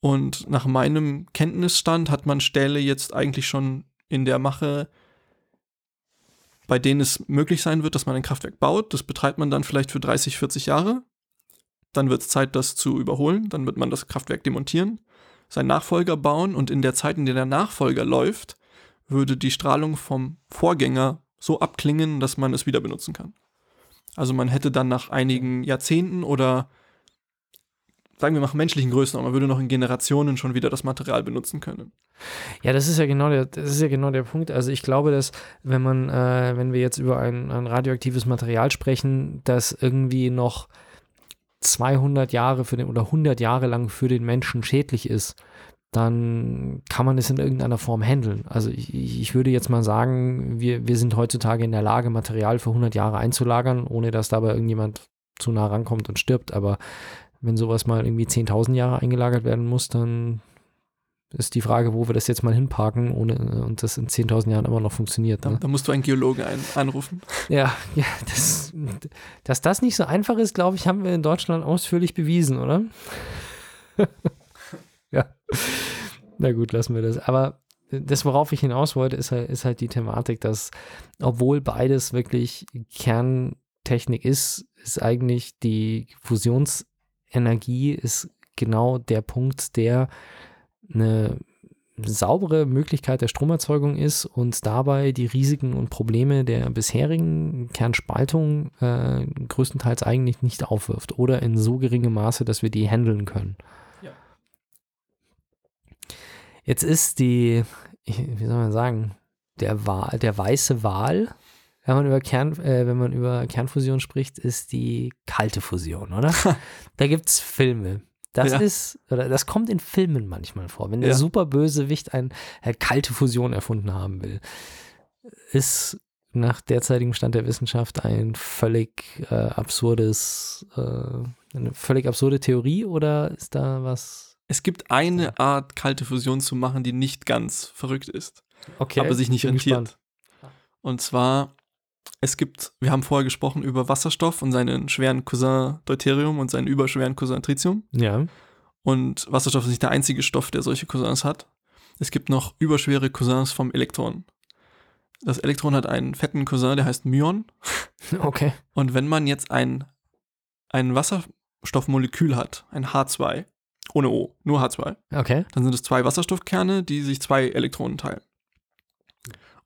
Speaker 2: Und nach meinem Kenntnisstand hat man Stähle jetzt eigentlich schon in der Mache, bei denen es möglich sein wird, dass man ein Kraftwerk baut. Das betreibt man dann vielleicht für 30, 40 Jahre. Dann wird es Zeit, das zu überholen. Dann wird man das Kraftwerk demontieren, seinen Nachfolger bauen und in der Zeit, in der der Nachfolger läuft, würde die Strahlung vom Vorgänger so abklingen, dass man es wieder benutzen kann. Also man hätte dann nach einigen Jahrzehnten oder sagen wir mal, menschlichen Größen, man würde noch in Generationen schon wieder das Material benutzen können.
Speaker 1: Ja, das ist ja genau der, das ist ja genau der Punkt. Also ich glaube, dass wenn man, äh, wenn wir jetzt über ein, ein radioaktives Material sprechen, das irgendwie noch 200 Jahre für den oder 100 Jahre lang für den Menschen schädlich ist, dann kann man es in irgendeiner Form handeln. Also ich, ich, würde jetzt mal sagen, wir, wir sind heutzutage in der Lage, Material für 100 Jahre einzulagern, ohne dass dabei irgendjemand zu nah rankommt und stirbt. Aber wenn sowas mal irgendwie 10.000 Jahre eingelagert werden muss, dann ist die Frage, wo wir das jetzt mal hinparken, ohne und das in 10.000 Jahren immer noch funktioniert.
Speaker 2: Ne? Da, da, musst du einen Geologen ein, anrufen.
Speaker 1: Ja, ja das, dass das nicht so einfach ist, glaube ich, haben wir in Deutschland ausführlich bewiesen, oder? ja. Na gut, lassen wir das. Aber das, worauf ich hinaus wollte, ist halt, ist halt die Thematik, dass, obwohl beides wirklich Kerntechnik ist, ist eigentlich die Fusions- Energie ist genau der Punkt, der eine saubere Möglichkeit der Stromerzeugung ist und dabei die Risiken und Probleme der bisherigen Kernspaltung äh, größtenteils eigentlich nicht aufwirft oder in so geringem Maße, dass wir die handeln können. Ja. Jetzt ist die, wie soll man sagen, der, Wahl, der weiße Wal wenn man über Kern, äh, wenn man über Kernfusion spricht, ist die kalte Fusion, oder? da gibt es Filme. Das ja. ist, oder das kommt in Filmen manchmal vor. Wenn der ja. Superbösewicht eine äh, kalte Fusion erfunden haben will, ist nach derzeitigem Stand der Wissenschaft ein völlig äh, absurdes, äh, eine völlig absurde Theorie oder ist da was?
Speaker 2: Es gibt eine Art, kalte Fusion zu machen, die nicht ganz verrückt ist.
Speaker 1: Okay.
Speaker 2: Aber sich nicht rentiert. Und zwar es gibt, wir haben vorher gesprochen über Wasserstoff und seinen schweren Cousin Deuterium und seinen überschweren Cousin Tritium.
Speaker 1: Ja.
Speaker 2: Und Wasserstoff ist nicht der einzige Stoff, der solche Cousins hat. Es gibt noch überschwere Cousins vom Elektron. Das Elektron hat einen fetten Cousin, der heißt Myon.
Speaker 1: Okay.
Speaker 2: Und wenn man jetzt ein, ein Wasserstoffmolekül hat, ein H2, ohne O, nur H2.
Speaker 1: Okay.
Speaker 2: Dann sind es zwei Wasserstoffkerne, die sich zwei Elektronen teilen.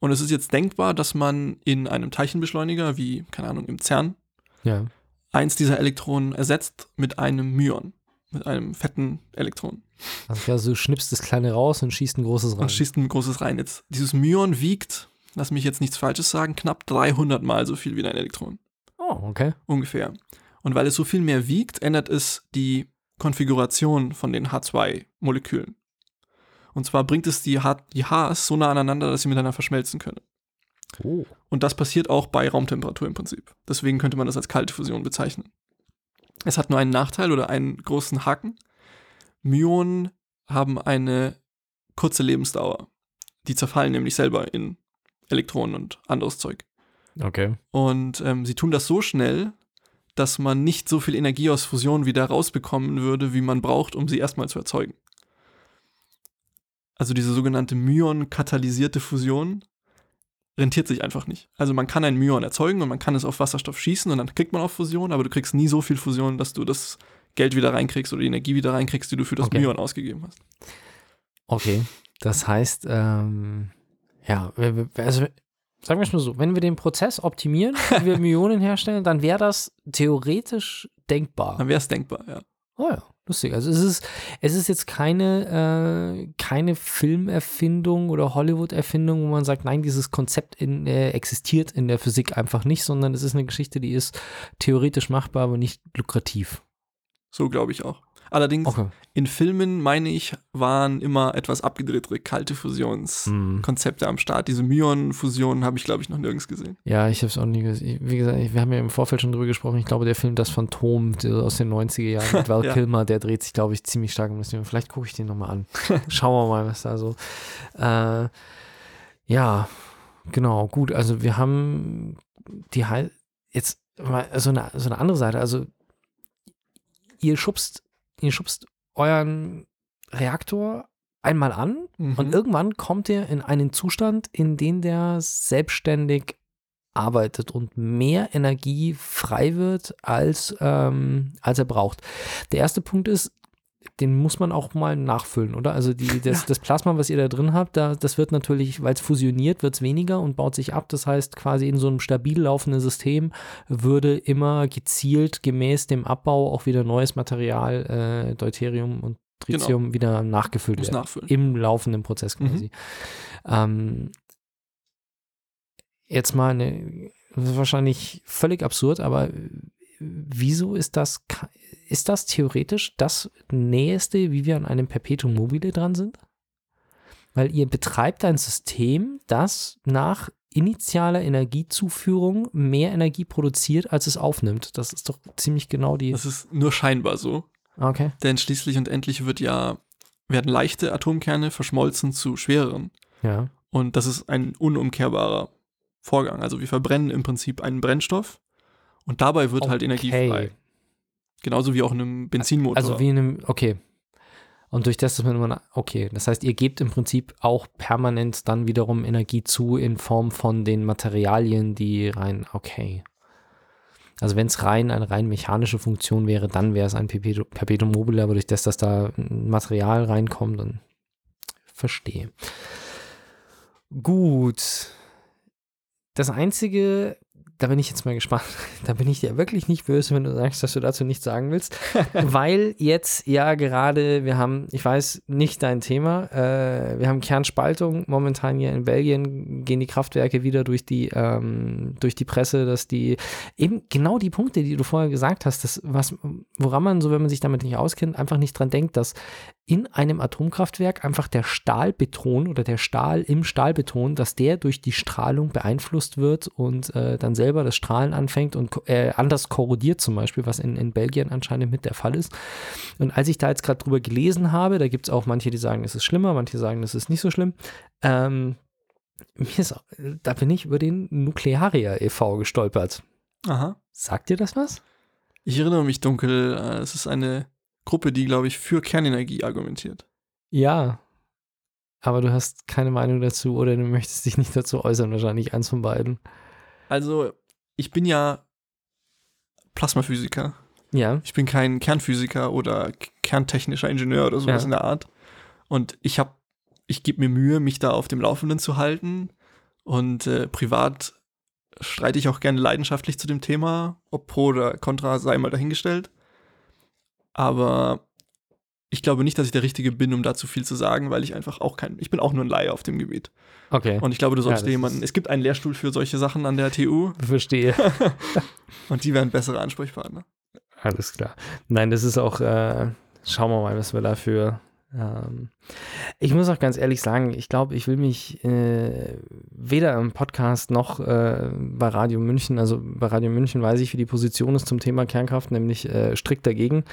Speaker 2: Und es ist jetzt denkbar, dass man in einem Teilchenbeschleuniger, wie, keine Ahnung, im CERN,
Speaker 1: Ja.
Speaker 2: eins dieser Elektronen ersetzt mit einem Myon, mit einem fetten Elektron.
Speaker 1: Also ja, du schnippst das kleine raus und schießt ein großes rein.
Speaker 2: Und schießt ein großes rein. Jetzt, dieses Myon wiegt, lass mich jetzt nichts Falsches sagen, knapp 300 Mal so viel wie ein Elektron.
Speaker 1: Oh, okay.
Speaker 2: Ungefähr. Und weil es so viel mehr wiegt, ändert es die Konfiguration von den H2-Molekülen. Und zwar bringt es die, H die Hs so nah aneinander, dass sie miteinander verschmelzen können.
Speaker 1: Oh.
Speaker 2: Und das passiert auch bei Raumtemperatur im Prinzip. Deswegen könnte man das als kalte Fusion bezeichnen. Es hat nur einen Nachteil oder einen großen Haken. Myonen haben eine kurze Lebensdauer. Die zerfallen nämlich selber in Elektronen und anderes Zeug.
Speaker 1: Okay.
Speaker 2: Und ähm, sie tun das so schnell, dass man nicht so viel Energie aus Fusion wieder rausbekommen würde, wie man braucht, um sie erstmal zu erzeugen. Also diese sogenannte Myon-katalysierte Fusion rentiert sich einfach nicht. Also man kann ein Myon erzeugen und man kann es auf Wasserstoff schießen und dann kriegt man auch Fusion, aber du kriegst nie so viel Fusion, dass du das Geld wieder reinkriegst oder die Energie wieder reinkriegst, die du für das
Speaker 1: Okay.
Speaker 2: Myon ausgegeben hast.
Speaker 1: Okay. Das heißt, ähm, ja, also sagen wir es mal so, wenn wir den Prozess optimieren, wie wir Myonen herstellen, dann wäre das theoretisch denkbar.
Speaker 2: Dann wäre es denkbar, ja.
Speaker 1: Oh ja, lustig. Also es ist, es ist jetzt keine, äh, keine Filmerfindung oder Hollywood-Erfindung, wo man sagt, nein, dieses Konzept in, äh, existiert in der Physik einfach nicht, sondern es ist eine Geschichte, die ist theoretisch machbar, aber nicht lukrativ.
Speaker 2: So glaube ich auch. Allerdings,
Speaker 1: Okay.
Speaker 2: in Filmen, meine ich, waren immer etwas abgedrehtere kalte Fusionskonzepte
Speaker 1: Hm.
Speaker 2: am Start. Diese Myon-Fusionen habe ich, glaube ich, noch nirgends gesehen.
Speaker 1: Ja, ich habe es auch nie gesehen. Wie gesagt, wir haben ja im Vorfeld schon drüber gesprochen. Ich glaube, der Film Das Phantom aus den 90er Jahren mit Val
Speaker 2: Ja.
Speaker 1: Kilmer, der dreht sich, glaube ich, ziemlich stark um das Thema. Vielleicht gucke ich den nochmal an. Schauen wir mal, was da so. Äh, ja, genau, gut. Also wir haben die Hal jetzt mal so eine, so eine andere Seite. Also ihr schubst, ihr schubst euren Reaktor einmal an
Speaker 2: Mhm.
Speaker 1: und irgendwann kommt er in einen Zustand, in dem der selbstständig arbeitet und mehr Energie frei wird, als, ähm, als er braucht. Der erste Punkt ist, den muss man auch mal nachfüllen, oder? Also die, das,
Speaker 2: Ja.
Speaker 1: das Plasma, was ihr da drin habt, da, das wird natürlich, weil es fusioniert, wird es weniger und baut sich ab. Das heißt, quasi in so einem stabil laufenden System würde immer gezielt gemäß dem Abbau auch wieder neues Material, äh, Deuterium und Tritium, wieder nachgefüllt
Speaker 2: Muss
Speaker 1: werden
Speaker 2: nachfüllen.
Speaker 1: im laufenden Prozess
Speaker 2: Mhm.
Speaker 1: quasi. Ähm, jetzt mal eine, das ist wahrscheinlich völlig absurd, aber wieso ist das, ist das theoretisch das Näheste, wie wir an einem Perpetuum mobile dran sind? Weil ihr betreibt ein System, das nach initialer Energiezuführung mehr Energie produziert, als es aufnimmt. Das ist doch ziemlich genau die.
Speaker 2: Das ist nur scheinbar so.
Speaker 1: Okay.
Speaker 2: Denn schließlich und endlich wird ja, werden leichte Atomkerne verschmolzen zu schwereren.
Speaker 1: Ja.
Speaker 2: Und das ist ein unumkehrbarer Vorgang. Also wir verbrennen im Prinzip einen Brennstoff und dabei wird halt Energie
Speaker 1: Okay.
Speaker 2: frei. Genauso wie auch in einem Benzinmotor.
Speaker 1: Also wie in einem, okay. Und durch das, dass man immer, okay, das heißt, ihr gebt im Prinzip auch permanent dann wiederum Energie zu in Form von den Materialien, die rein, okay. Also wenn es rein eine rein mechanische Funktion wäre, dann wäre es ein Perpetuum, mobile, aber durch das, dass da ein Material reinkommt, dann verstehe. Gut. Das einzige, da bin ich jetzt mal gespannt. Da bin ich dir wirklich nicht böse, wenn du sagst, dass du dazu nichts sagen willst. Weil jetzt ja gerade, wir haben, ich weiß, nicht dein Thema, äh, wir haben Kernspaltung. Momentan hier in Belgien gehen die Kraftwerke wieder durch die, ähm, durch die Presse, dass die eben genau die Punkte, die du vorher gesagt hast, das, was, woran man so, wenn man sich damit nicht auskennt, einfach nicht dran denkt, dass in einem Atomkraftwerk einfach der Stahlbeton oder der Stahl im Stahlbeton, dass der durch die Strahlung beeinflusst wird und äh, dann selber das Strahlen anfängt und äh, anders korrodiert zum Beispiel, was in, in Belgien anscheinend mit der Fall ist. Und als ich da jetzt gerade drüber gelesen habe, da gibt es auch manche, die sagen, es ist schlimmer, manche sagen, es ist nicht so schlimm. Ähm, mir ist, auch- da bin ich über den Nuklearia e.V. gestolpert.
Speaker 2: Aha.
Speaker 1: Sagt dir das was?
Speaker 2: Ich erinnere mich dunkel, äh, es ist eine Gruppe, die, glaube ich, für Kernenergie argumentiert.
Speaker 1: Ja. Aber du hast keine Meinung dazu oder du möchtest dich nicht dazu äußern, wahrscheinlich eins von beiden.
Speaker 2: Also, ich bin ja Plasmaphysiker.
Speaker 1: Ja.
Speaker 2: Ich bin kein Kernphysiker oder kerntechnischer Ingenieur oder sowas
Speaker 1: Ja.
Speaker 2: in der Art. Und ich habe, ich gebe mir Mühe, mich da auf dem Laufenden zu halten. Und äh, privat streite ich auch gerne leidenschaftlich zu dem Thema, ob pro oder contra sei mal dahingestellt. Aber ich glaube nicht, dass ich der Richtige bin, um dazu viel zu sagen, weil ich einfach auch kein, ich bin auch nur ein Laie auf dem Gebiet.
Speaker 1: Okay.
Speaker 2: Und ich glaube, du
Speaker 1: Ja,
Speaker 2: solltest dir jemanden, es gibt einen Lehrstuhl für solche Sachen an der TU
Speaker 1: Verstehe.
Speaker 2: und die wären bessere Ansprechpartner.
Speaker 1: Alles klar. Nein, das ist auch, äh, schauen wir mal, was wir dafür. Ähm, ich muss auch ganz ehrlich sagen, ich glaube, ich will mich äh, weder im Podcast noch äh, bei Radio München, also bei Radio München weiß ich, wie die Position ist zum Thema Kernkraft, nämlich äh, strikt dagegen.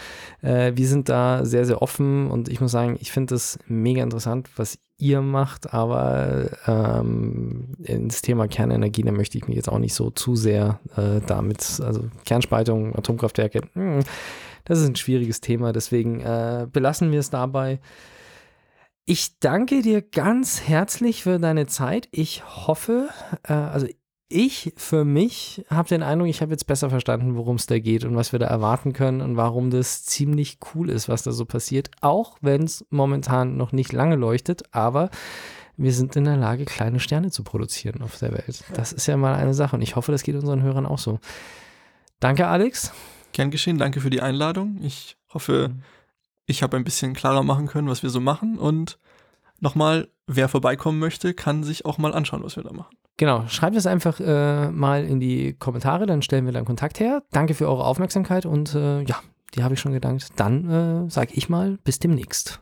Speaker 1: Äh, wir sind da sehr, sehr offen und ich muss sagen, ich finde das mega interessant, was ihr macht, aber ähm, ins Thema Kernenergie, da möchte ich mich jetzt auch nicht so zu sehr äh, damit, also Kernspaltung, Atomkraftwerke, hm, das ist ein schwieriges Thema, deswegen äh, belassen wir es dabei. Ich danke dir ganz herzlich für deine Zeit. Ich hoffe, äh, also ich für mich habe den Eindruck, ich habe jetzt besser verstanden, worum es da geht und was wir da erwarten können und warum das ziemlich cool ist, was da so passiert. Auch wenn es momentan noch nicht lange leuchtet, aber wir sind in der Lage, kleine Sterne zu produzieren auf der Welt. Das ist ja mal eine Sache und ich hoffe, das geht unseren Hörern auch so. Danke, Alex.
Speaker 2: Gern geschehen, danke für die Einladung. Ich hoffe, ich habe ein bisschen klarer machen können, was wir so machen. Und nochmal, wer vorbeikommen möchte, kann sich auch mal anschauen, was wir da machen.
Speaker 1: Genau, schreibt es einfach äh, mal in die Kommentare, dann stellen wir dann Kontakt her. Danke für eure Aufmerksamkeit und äh, ja, die habe ich schon gedankt. Dann äh, sage ich mal, bis demnächst.